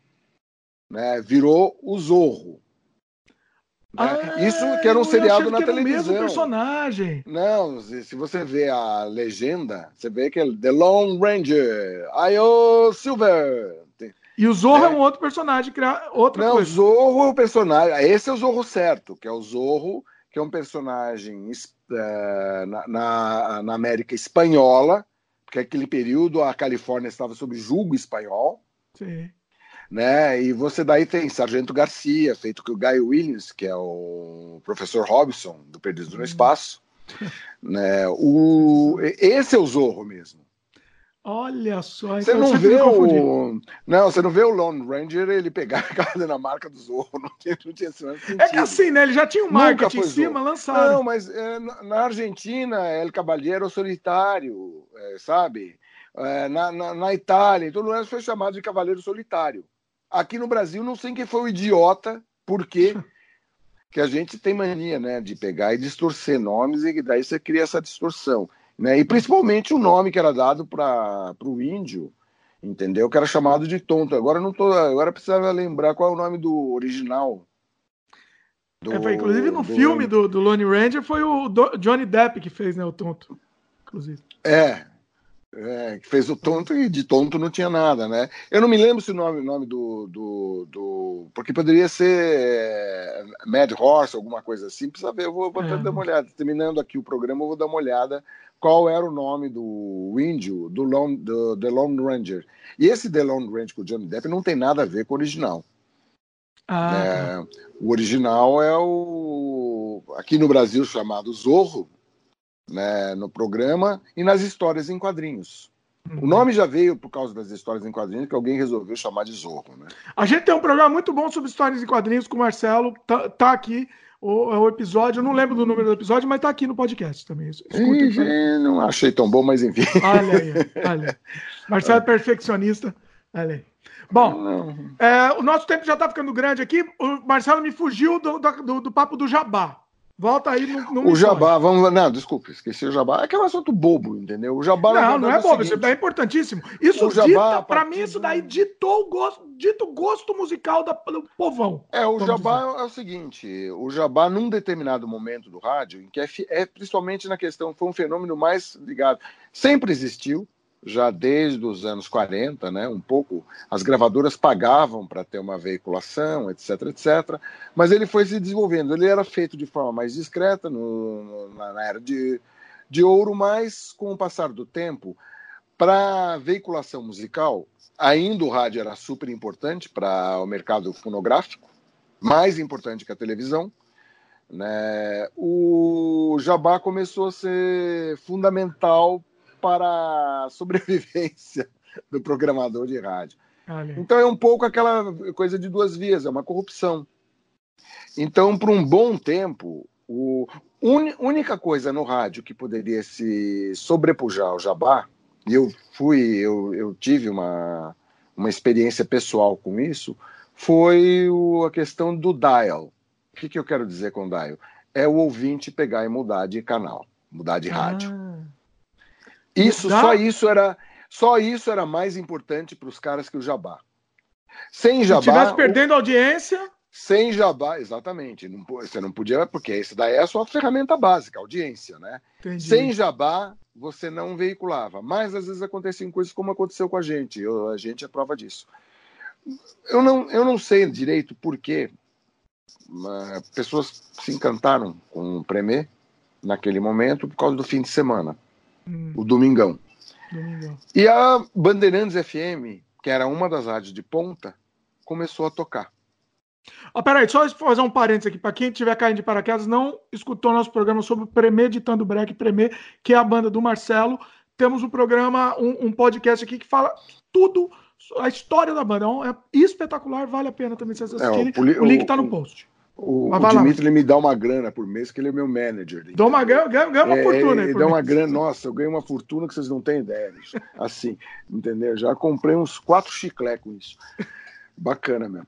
[SPEAKER 2] Né? Virou o Zorro. Né? Ah, Isso que era um seriado na televisão. O mesmo
[SPEAKER 1] personagem.
[SPEAKER 2] Não, se você vê a legenda, você vê que é The Lone Ranger, Ayo Silver.
[SPEAKER 1] E o Zorro é, é um outro personagem, outra
[SPEAKER 2] Não,
[SPEAKER 1] coisa.
[SPEAKER 2] o Zorro é o personagem. Esse é o Zorro certo, que é o Zorro, que é um personagem é, na, na, na, América Espanhola, porque naquele período a Califórnia estava sob julgo espanhol.
[SPEAKER 1] Sim.
[SPEAKER 2] Né? E você daí tem Sargento Garcia, feito que o Guy Williams, que é o professor Robson, do Perdido no Espaço. né? o, esse é o Zorro mesmo.
[SPEAKER 1] Olha só,
[SPEAKER 2] você então não vê o. Não, você não vê o Lone Ranger ele pegar a casa na marca do Zorro. Não tinha, não tinha
[SPEAKER 1] sentido. É que assim, né? Ele já tinha um marketing em cima, lançado.
[SPEAKER 2] Não, mas é, na Argentina, El Caballero Solitário, é, sabe? É, na, na, na, Itália, todo mundo foi chamado de Cavaleiro Solitário. Aqui no Brasil, não sei quem foi o idiota, porque que a gente tem mania, né, de pegar e distorcer nomes e daí você cria essa distorção. Né? E principalmente o nome que era dado para o índio, entendeu? Que era chamado de tonto. Agora não tô, agora precisava lembrar qual é o nome do original.
[SPEAKER 1] Do, é, foi, inclusive no do... filme do, do Lone Ranger foi o do, Johnny Depp que fez, né, o tonto. Inclusive.
[SPEAKER 2] É. É, que fez o tonto e de tonto não tinha nada, né? Eu não me lembro se o nome, nome do, do, do, Porque poderia ser é, Mad Horse, alguma coisa assim. Precisa ver, eu vou, vou é. dar uma olhada. Terminando aqui o programa, eu vou dar uma olhada qual era o nome do índio do, Lone, do The Lone Ranger. E esse The Lone Ranger com o Johnny Depp não tem nada a ver com o original. Ah, é, tá. o original é o aqui no Brasil chamado Zorro, né, no programa e nas histórias em quadrinhos. Uhum. O nome já veio por causa das histórias em quadrinhos que alguém resolveu chamar de Zorro. Né?
[SPEAKER 1] A gente tem um programa muito bom sobre histórias em quadrinhos com o Marcelo, tá, tá aqui o, o, episódio, eu não lembro do número do episódio, mas tá aqui no podcast também.
[SPEAKER 2] Escuta, não achei tão bom, mas enfim.
[SPEAKER 1] Olha aí, olha. Marcelo é perfeccionista. Olha aí. Bom, é, o nosso tempo já está ficando grande aqui. O Marcelo me fugiu do, do, do papo do jabá. Volta aí no,
[SPEAKER 2] no O jabá, vamos. Não, desculpa, esqueci o jabá. É que é um assunto bobo, entendeu? O jabá.
[SPEAKER 1] Não, não é, bobo, isso é importantíssimo. Isso o jabá, para mim, isso daí ditou o gosto, dito gosto musical da, do povão.
[SPEAKER 2] É, o jabá dizer. é o seguinte: o jabá, num determinado momento do rádio, em que é, é principalmente na questão, foi um fenômeno mais ligado. Sempre existiu, já desde os anos 40, né, um pouco, as gravadoras pagavam para ter uma veiculação, etc, etc, mas ele foi se desenvolvendo. Ele era feito de forma mais discreta no, na era de, de ouro, mas com o passar do tempo, para veiculação musical, ainda o rádio era super importante para o mercado fonográfico, mais importante que a televisão, né? O jabá começou a ser fundamental para a sobrevivência do programador de rádio. Olha. Então é um pouco aquela coisa de duas vias, é uma corrupção. Então, por um bom tempo, a un, única coisa no rádio que poderia se sobrepujar ao jabá, e eu fui, eu, eu tive uma, uma experiência pessoal com isso, foi o, a questão do dial. O que, que eu quero dizer com dial? É o ouvinte pegar e mudar de canal, mudar de rádio. Ah. Isso, só isso era, só isso era mais importante para os caras que o jabá. Sem jabá. Se estivesse
[SPEAKER 1] perdendo audiência.
[SPEAKER 2] Sem jabá, exatamente. Não, você não podia, porque isso daí é a sua ferramenta básica, audiência, né? Entendi. Sem jabá, você não veiculava. Mas às vezes aconteciam coisas como aconteceu com a gente. Eu, a gente é prova disso. Eu não, eu não sei direito por quê. Pessoas se encantaram com o Premier naquele momento por causa do fim de semana hum. o Domingão. Domingão. E a Bandeirantes FM, que era uma das rádios de ponta, começou a tocar.
[SPEAKER 1] Oh, peraí, só fazer um parênteses aqui. Para quem estiver caindo de paraquedas, não escutou nosso programa sobre Premeditando Break Premê, que é a banda do Marcelo. Temos um programa, um, um podcast aqui que fala tudo, a história da banda. É, é espetacular, vale a pena também vocês assistirem. É, o, o, link está no post.
[SPEAKER 2] O, o Dimitri ele me dá uma grana por mês, que ele é meu manager.
[SPEAKER 1] Dá uma grana, ganha, uma é, fortuna.
[SPEAKER 2] Ele dá uma grana, nossa, eu ganhei uma fortuna que vocês não têm ideia. Assim, entendeu? Já comprei uns quatro chiclés com isso. Bacana mesmo.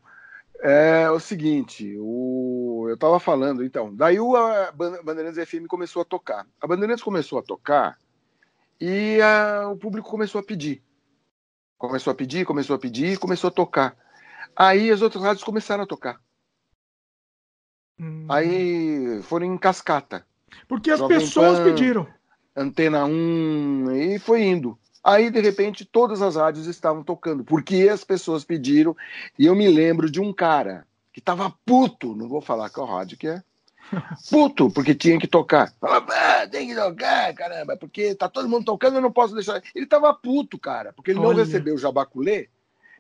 [SPEAKER 2] É o seguinte, o, eu estava falando, então, daí o a Bandeirantes FM começou a tocar. A Bandeirantes começou a tocar e a, o público começou a pedir. Começou a pedir, começou a pedir, começou a tocar. Aí as outras rádios começaram a tocar. Hum. Aí foram em cascata.
[SPEAKER 1] Porque as Jovem pessoas Pan, pediram.
[SPEAKER 2] Antena 1, e foi indo. Aí, de repente, todas as rádios estavam tocando, porque as pessoas pediram. E eu me lembro de um cara que tava puto, não vou falar qual rádio que é, puto, porque tinha que tocar. Falava, ah, tem que tocar, caramba, porque tá todo mundo tocando, eu não posso deixar. Ele tava puto, cara, porque ele Olha. não recebeu o jabaculê.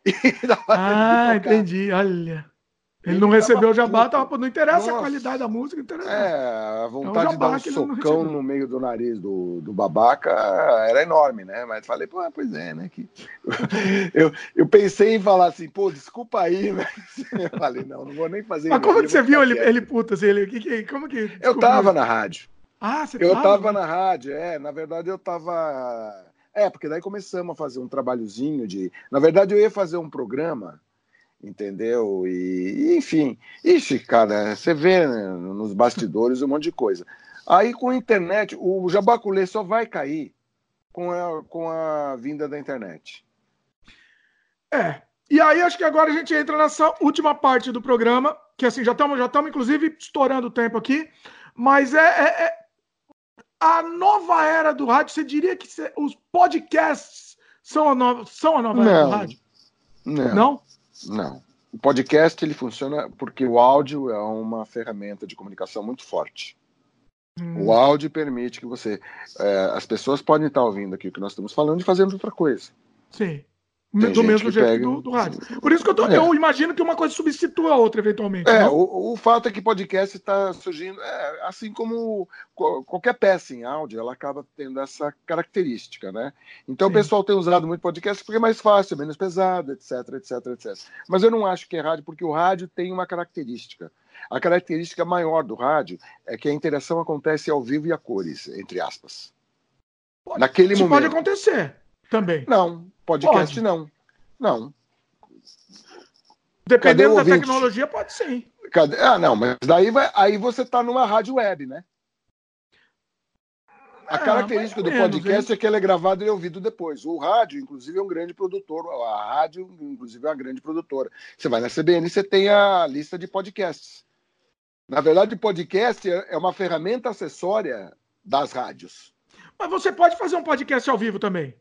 [SPEAKER 1] ah, entendi, olha. Ele, não recebeu o jabá, tava, não interessa Nossa. a qualidade da música, interessa.
[SPEAKER 2] É, a vontade é de dar um socão no meio do nariz do, do babaca era enorme, né? Mas falei, pô, pois é, né? Que... eu, eu pensei em falar assim, pô, desculpa aí, mas eu falei, não, não vou nem fazer
[SPEAKER 1] Mas como que você viu ele, ele puta assim? Ele, que, que, como que.
[SPEAKER 2] Eu tava na rádio.
[SPEAKER 1] Ah, você
[SPEAKER 2] Eu tava? tava na rádio, é, na verdade eu tava. É, porque daí começamos a fazer um trabalhozinho de. Na verdade, eu ia fazer um programa entendeu? E, enfim, ixi, cara, você vê né, nos bastidores um monte de coisa. Aí com a internet, o Jabaculê só vai cair com a, com a vinda da internet.
[SPEAKER 1] É. E aí acho que agora a gente entra nessa última parte do programa, que assim, já estamos já estamos inclusive estourando o tempo aqui, mas é, é, é a nova era do rádio, você diria que os podcasts são a nova, são a nova
[SPEAKER 2] não,
[SPEAKER 1] era do rádio?
[SPEAKER 2] Não.
[SPEAKER 1] Não?
[SPEAKER 2] Não. O podcast ele funciona porque o áudio é uma ferramenta de comunicação muito forte. Hum. O áudio permite que você. É, as pessoas podem estar ouvindo aqui o que nós estamos falando e fazendo outra coisa.
[SPEAKER 1] Sim. Tem do mesmo jeito pega... do, do, rádio. Por isso que eu, tô, é. eu imagino que uma coisa substitua a outra, eventualmente.
[SPEAKER 2] É, o, o, fato é que podcast está surgindo, é, assim como qualquer peça em áudio, ela acaba tendo essa característica, né? Então Sim. o pessoal tem usado muito podcast porque é mais fácil, é menos pesado, etc, etc, etc. Mas eu não acho que é rádio, porque o rádio tem uma característica. A característica maior do rádio é que a interação acontece ao vivo e a cores, entre aspas.
[SPEAKER 1] Pode, Naquele isso momento. pode acontecer também.
[SPEAKER 2] Não, podcast pode. não. Não.
[SPEAKER 1] Dependendo da tecnologia, pode sim.
[SPEAKER 2] Cadê? Ah, não, mas daí vai, aí você está numa rádio web, né? A é, característica do podcast é que ele é gravado e ouvido depois. O rádio, inclusive, é um grande produtor. A rádio, inclusive, é uma grande produtora. Você vai na CBN, você tem a lista de podcasts. Na verdade, podcast é uma ferramenta acessória das rádios.
[SPEAKER 1] Mas você pode fazer um podcast ao vivo também.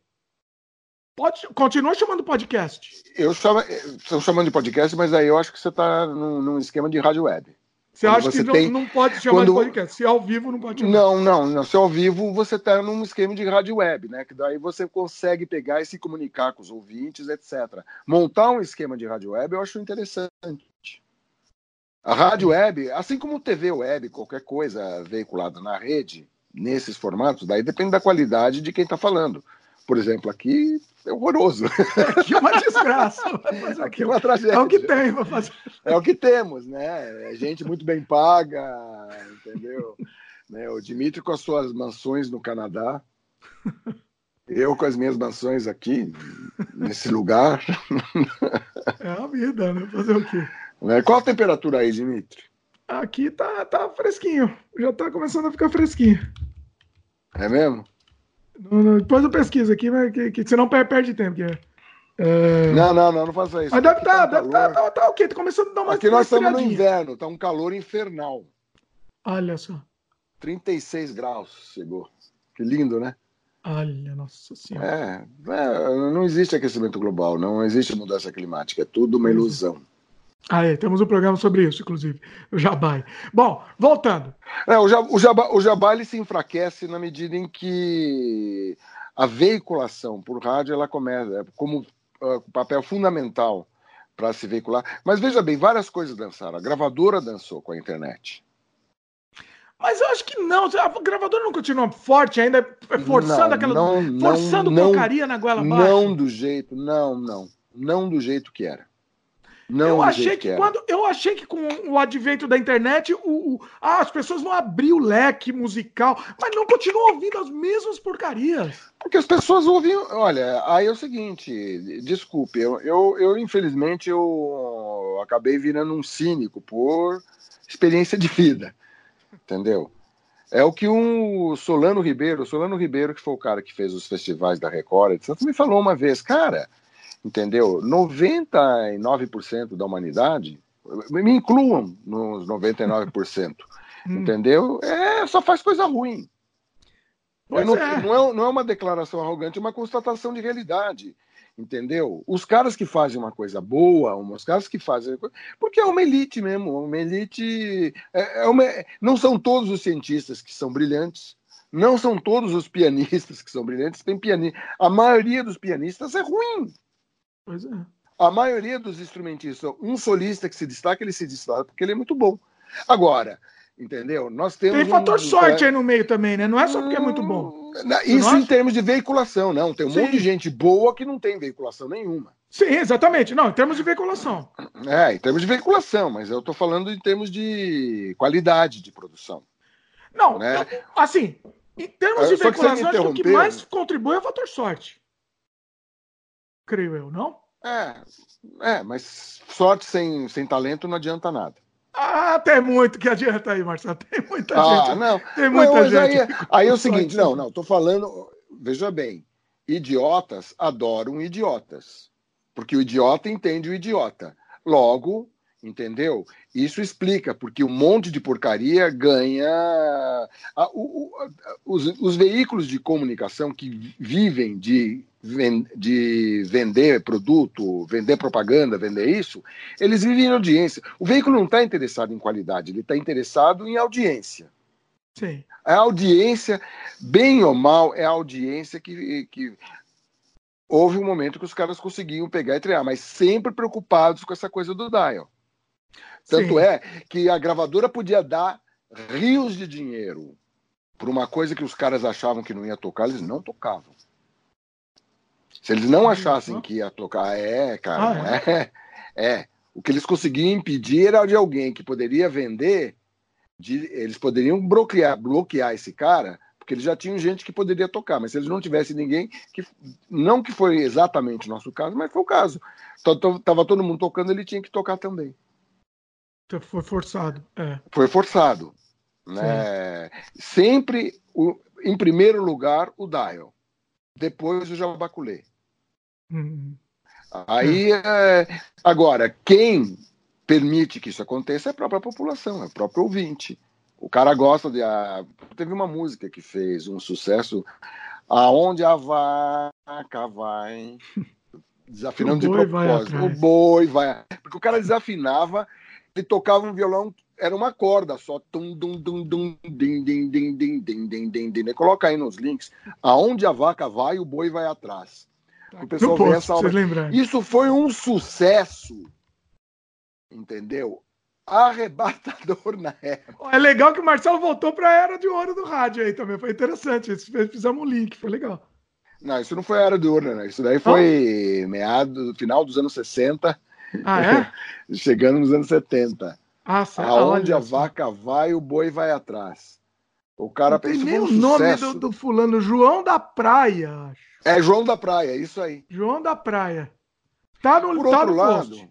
[SPEAKER 1] Pode, continua chamando podcast.
[SPEAKER 2] Eu chamo, estou chamando de podcast, mas aí eu acho que você está num, num, esquema de rádio web.
[SPEAKER 1] Você acha você que tem... não, não, pode chamar quando... de podcast? Se é ao vivo, não pode chamar.
[SPEAKER 2] Não, não, não. Se é ao vivo, você está num esquema de rádio web, né? Que daí você consegue pegar e se comunicar com os ouvintes, etc. Montar um esquema de rádio web eu acho interessante. A rádio web, assim como TV web, qualquer coisa veiculada na rede, nesses formatos, daí depende da qualidade de quem está falando. Por exemplo, aqui é horroroso.
[SPEAKER 1] Aqui é uma desgraça.
[SPEAKER 2] Aqui é uma tragédia.
[SPEAKER 1] É o que tem para fazer.
[SPEAKER 2] É o que temos, né? É gente muito bem paga, entendeu? Né? O Dimitri com as suas mansões no Canadá. Eu com as minhas mansões aqui, nesse lugar.
[SPEAKER 1] É a vida, né? Fazer o quê?
[SPEAKER 2] Né? Qual a temperatura aí, Dimitri?
[SPEAKER 1] Aqui tá, tá fresquinho. Já tá começando a ficar fresquinho.
[SPEAKER 2] É mesmo?
[SPEAKER 1] Depois eu pesquiso aqui, mas que, que senão perde tempo. Que é,
[SPEAKER 2] é... Não, não, não, não faça isso.
[SPEAKER 1] Mas deve estar, tá, deve estar, tá, tá, tá, ok, tá começando a dar uma
[SPEAKER 2] Aqui nós estamos no inverno, tá um calor infernal.
[SPEAKER 1] Olha só.
[SPEAKER 2] 36 graus chegou. Que lindo, né?
[SPEAKER 1] Olha, nossa
[SPEAKER 2] senhora. É, é, não existe aquecimento global, não existe mudança climática, é tudo uma ilusão.
[SPEAKER 1] Ah, é, temos um programa sobre isso, inclusive, o Jabai. Bom, voltando.
[SPEAKER 2] É, o, Jabá, o, Jabá, ele se enfraquece na medida em que a veiculação por rádio ela começa como uh, papel fundamental para se veicular. Mas veja bem, várias coisas dançaram. A gravadora dançou com a internet.
[SPEAKER 1] Mas eu acho que não. A gravadora não continua forte ainda, forçando não, aquela. Não, forçando não, porcaria na goela
[SPEAKER 2] abaixo. Não do jeito, não, não. Não do jeito que era. Não
[SPEAKER 1] eu achei que, que quando eu achei que com o advento da internet, o, o ah, as pessoas vão abrir o leque musical, mas não continuam ouvindo as mesmas porcarias.
[SPEAKER 2] Porque as pessoas ouvem. Olha, aí é o seguinte, desculpe, eu, eu, eu infelizmente eu acabei virando um cínico por experiência de vida, entendeu? É o que um Solano Ribeiro, Solano Ribeiro, que foi o cara que fez os festivais da Record, etc., me falou uma vez, cara entendeu? 99% da humanidade, me incluam nos 99%, hum. entendeu? É, só faz coisa ruim. Não, é. Não, é, não é uma declaração arrogante, é uma constatação de realidade entendeu? Os caras que fazem uma coisa boa, os caras que fazem. Porque é uma elite mesmo, uma elite. É, é uma... Não são todos os cientistas que são brilhantes, não são todos os pianistas que são brilhantes, tem pianista. A maioria dos pianistas é ruim.
[SPEAKER 1] Pois é.
[SPEAKER 2] A maioria dos instrumentistas, um solista que se destaca, ele se destaca porque ele é muito bom. Agora, entendeu? Nós temos.
[SPEAKER 1] Tem fator um... sorte aí no meio também, né? Não é só porque é muito bom.
[SPEAKER 2] Isso em termos de veiculação, não. Tem um Sim. monte de gente boa que não tem veiculação nenhuma.
[SPEAKER 1] Sim, exatamente. Não, em termos de veiculação.
[SPEAKER 2] É, em termos de veiculação, mas eu estou falando em termos de qualidade de produção.
[SPEAKER 1] Não, né? assim, em termos de veiculação, acho que o que mais contribui é o fator sorte creio eu, não?
[SPEAKER 2] É, é mas sorte sem, sem talento não adianta nada.
[SPEAKER 1] Ah, tem muito que adianta aí, Marcelo. Tem muita ah, gente.
[SPEAKER 2] Não,
[SPEAKER 1] tem muita
[SPEAKER 2] não,
[SPEAKER 1] gente.
[SPEAKER 2] Aí, aí é o seguinte, não, não, tô falando, veja bem, idiotas adoram idiotas. Porque o idiota entende o idiota. Logo, Entendeu? Isso explica, porque um monte de porcaria ganha. A, o, o, os, os, veículos de comunicação que vivem de, de vender produto, vender propaganda, vender isso, eles vivem em audiência. O veículo não está interessado em qualidade, ele está interessado em audiência.
[SPEAKER 1] Sim.
[SPEAKER 2] A audiência, bem ou mal, é a audiência que, que houve um momento que os caras conseguiam pegar e treinar, mas sempre preocupados com essa coisa do dial. Tanto Sim. é que a gravadora podia dar rios de dinheiro por uma coisa que os caras achavam que não ia tocar, eles não tocavam. Se eles não achassem que ia tocar, é, cara, ah, é? é, é. O que eles conseguiam impedir era de alguém que poderia vender, de, eles poderiam bloquear, bloquear esse cara, porque eles já tinham gente que poderia tocar, mas se eles não tivessem ninguém, que não que foi exatamente o nosso caso, mas foi o caso. Tava todo mundo tocando, ele tinha que tocar também.
[SPEAKER 1] Então, foi forçado. É.
[SPEAKER 2] Foi forçado. Né? Sempre, o, em primeiro lugar, o Dial. Depois o Jabaculê. Uhum. Aí, é. agora, quem permite que isso aconteça é a própria população, é o próprio ouvinte. O cara gosta de. A... Teve uma música que fez um sucesso. Aonde a vaca vai. Desafinando de propósito. O boi vai. Porque o cara desafinava ele tocava um violão, era uma corda só. Tum, dum, dum, dum, din, din, din, din, din, din, din, din. Coloca aí nos links. Aonde a vaca vai, o boi vai atrás.
[SPEAKER 1] O pessoal vê essa.
[SPEAKER 2] Isso foi um sucesso. Entendeu? Arrebatador na época.
[SPEAKER 1] É legal que o Marcelo voltou para a era de ouro do rádio aí também. Foi interessante. Fizemos um link, foi legal.
[SPEAKER 2] Não, isso não foi a era de ouro, né? Isso daí foi meado, final dos anos 60
[SPEAKER 1] ah, é?
[SPEAKER 2] Chegando nos anos 70.
[SPEAKER 1] Ah,
[SPEAKER 2] Aonde a vaca vai, o boi vai atrás. O cara
[SPEAKER 1] não tem nem um o nome do, do, fulano, João da Praia, acho.
[SPEAKER 2] É João da Praia, isso aí.
[SPEAKER 1] João da Praia. Tá no,
[SPEAKER 2] por
[SPEAKER 1] tá
[SPEAKER 2] outro no lado, post.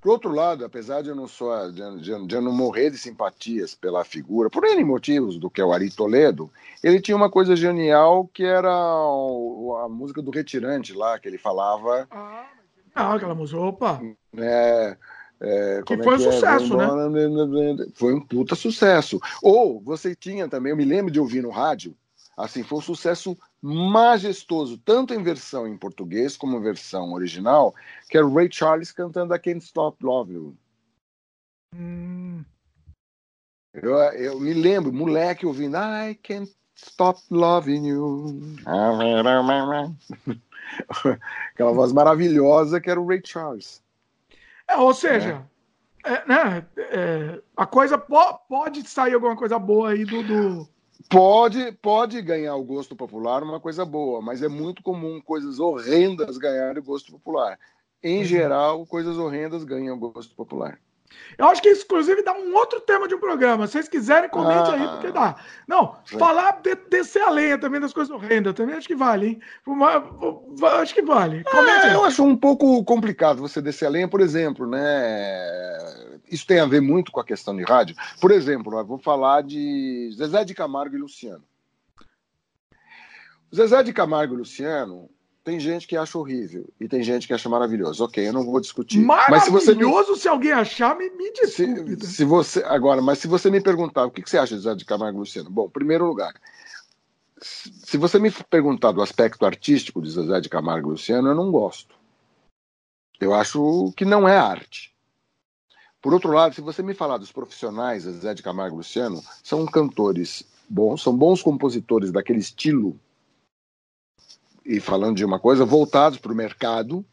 [SPEAKER 2] Por outro lado, apesar de eu não sou de, de, de, eu não morrer de simpatias pela figura, por N motivos do que é o Ari Toledo, ele tinha uma coisa genial que era a música do Retirante lá, que ele falava.
[SPEAKER 1] Ah, ah, aquela música, opa!
[SPEAKER 2] É, é,
[SPEAKER 1] que foi é um é? sucesso, né?
[SPEAKER 2] Foi um puta sucesso. Ou você tinha também, eu me lembro de ouvir no rádio, assim, foi um sucesso majestoso, tanto em versão em português como em versão original, que é o Ray Charles cantando I Can't Stop Love You. Hum. Eu, eu me lembro, moleque, ouvindo I Can't Stop Loving You. Aquela voz maravilhosa que era o Ray Charles.
[SPEAKER 1] É, ou seja, é. É, né, é, a coisa po pode sair alguma coisa boa aí do, do,
[SPEAKER 2] Pode, pode ganhar o gosto popular uma coisa boa, mas é muito comum coisas horrendas ganharem o gosto popular. Em uhum. geral, coisas horrendas ganham o gosto popular.
[SPEAKER 1] Eu acho que isso, inclusive, dá um outro tema de um programa. Se vocês quiserem, comente ah, aí, porque dá. Não, sim. falar, de, descer a lenha também das coisas horrendas, também acho que vale, hein? Uma, acho que vale.
[SPEAKER 2] É, eu acho um pouco complicado você descer a lenha, por exemplo, né? Isso tem a ver muito com a questão de rádio. Por exemplo, eu vou falar de Zezé de Camargo e Luciano. Zezé de Camargo e Luciano tem gente que acha horrível e tem gente que acha maravilhoso. Ok, eu não vou discutir.
[SPEAKER 1] Maravilhoso, mas se, você se alguém achar, me, me
[SPEAKER 2] desculpe. Se, se, você agora, mas se você me perguntar o que, que você acha de Zé de Camargo Luciano, bom, em primeiro lugar, se você me perguntar do aspecto artístico de Zezé de Camargo Luciano, eu não gosto. Eu acho que não é arte. Por outro lado, se você me falar dos profissionais, Zezé de Camargo Luciano, são cantores bons, são bons compositores daquele estilo e falando de uma coisa, voltados para o mercado,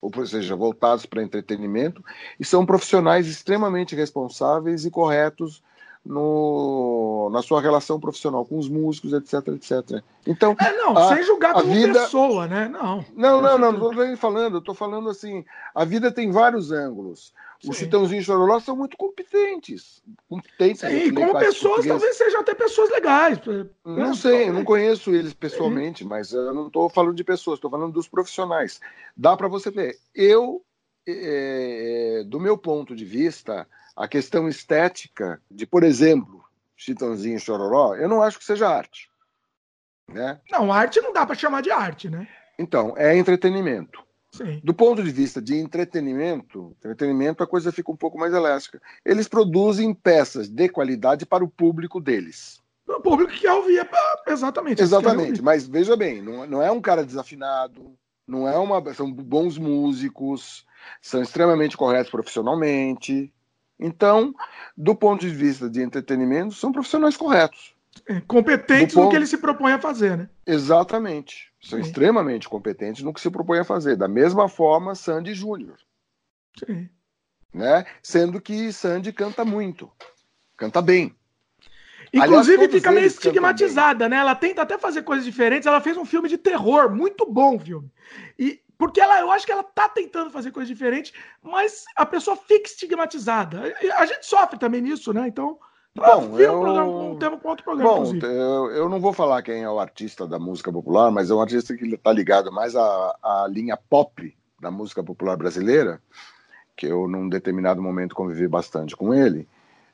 [SPEAKER 2] ou seja, voltados para entretenimento, e são profissionais extremamente responsáveis e corretos no, na sua relação profissional com os músicos, etc, etc. Então,
[SPEAKER 1] é, não, a, sem julgar como vida... pessoa, né? Não.
[SPEAKER 2] Não, não, não, não estou falando, eu estou falando assim, a vida tem vários ângulos. Os Chitãozinho e Chororó são muito competentes. competentes
[SPEAKER 1] Sim, como pessoas, talvez sejam até pessoas legais.
[SPEAKER 2] Não né? sei, eu não conheço eles pessoalmente, mas eu não estou falando de pessoas, estou falando dos profissionais. Dá para você ver. Eu, é, do meu ponto de vista, a questão estética de, por exemplo, Chitãozinho e Chororó, eu não acho que seja arte. Né?
[SPEAKER 1] Não, arte não dá para chamar de arte, né?
[SPEAKER 2] Então, é entretenimento. Sim. Do ponto de vista de entretenimento, entretenimento a coisa fica um pouco mais elástica. Eles produzem peças de qualidade para o público deles.
[SPEAKER 1] O público que quer ouvir, exatamente.
[SPEAKER 2] Exatamente, mas veja bem, não, não é um cara desafinado, não é uma. São bons músicos, são extremamente corretos profissionalmente. Então, do ponto de vista de entretenimento, são profissionais corretos.
[SPEAKER 1] Competentes ponto... no que ele se propõe a fazer, né?
[SPEAKER 2] Exatamente. São Sim. extremamente competentes no que se propõe a fazer. Da mesma forma, Sandy Júnior. Sim. Né? Sendo que Sandy canta muito. Canta bem.
[SPEAKER 1] Inclusive Aliás, fica meio estigmatizada, né? Ela tenta até fazer coisas diferentes. Ela fez um filme de terror, muito bom filme. E porque ela, eu acho que ela tá tentando fazer coisas diferentes, mas a pessoa fica estigmatizada. A gente sofre também nisso, né? Então,
[SPEAKER 2] Bom, eu... um, programa, um tema com outro programa, Bom, eu, eu, não vou falar quem é o artista da música popular, mas é um artista que está ligado mais à, à linha pop da música popular brasileira, que eu, num determinado momento, convivi bastante com ele.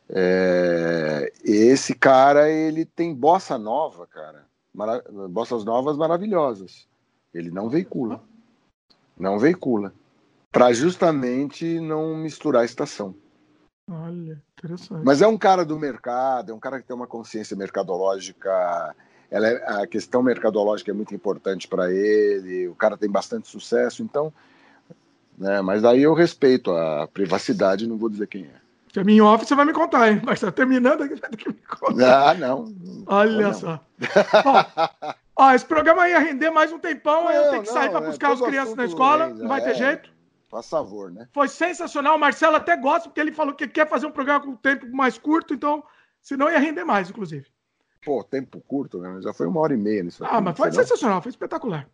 [SPEAKER 2] É, esse cara, ele tem bossa nova, cara. Mara, bossas novas maravilhosas. Ele não veicula. Não veicula. Para justamente não misturar a estação.
[SPEAKER 1] Olha, interessante.
[SPEAKER 2] Mas é um cara do mercado, é um cara que tem uma consciência mercadológica. Ela é, a questão mercadológica é muito importante para ele. O cara tem bastante sucesso, então. Né, mas daí eu respeito a privacidade, não vou dizer quem é.
[SPEAKER 1] Que a minha off você vai me contar, hein? Mas tá terminando aqui, vai ter que me contar.
[SPEAKER 2] Ah, não.
[SPEAKER 1] Olha
[SPEAKER 2] não.
[SPEAKER 1] só. Bom, ó, esse programa ia render mais um tempão, não, eu tenho que sair para é buscar é, as crianças na escola, não vai ter é. jeito.
[SPEAKER 2] Faz favor, né?
[SPEAKER 1] Foi sensacional. O Marcelo até gosta, porque ele falou que quer fazer um programa com tempo mais curto, então, senão ia render mais, inclusive.
[SPEAKER 2] Pô, tempo curto, né? Já foi uma hora e meia nisso
[SPEAKER 1] aqui. Ah, mas foi sensacional, foi espetacular.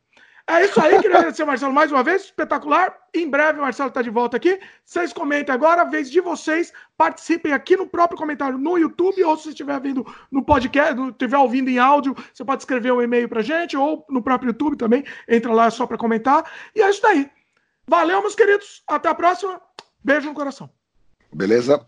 [SPEAKER 1] É isso aí, queria agradecer ao Marcelo mais uma vez, espetacular. Em breve o Marcelo está de volta aqui. Vocês comentem agora, a vez de vocês, participem aqui no próprio comentário no YouTube, ou se você estiver vindo no podcast, estiver ouvindo em áudio, você pode escrever um e-mail pra gente, ou no próprio YouTube também, entra lá só para comentar. E é isso daí. Valeu, meus queridos. Até a próxima. Beijo no coração.
[SPEAKER 2] Beleza?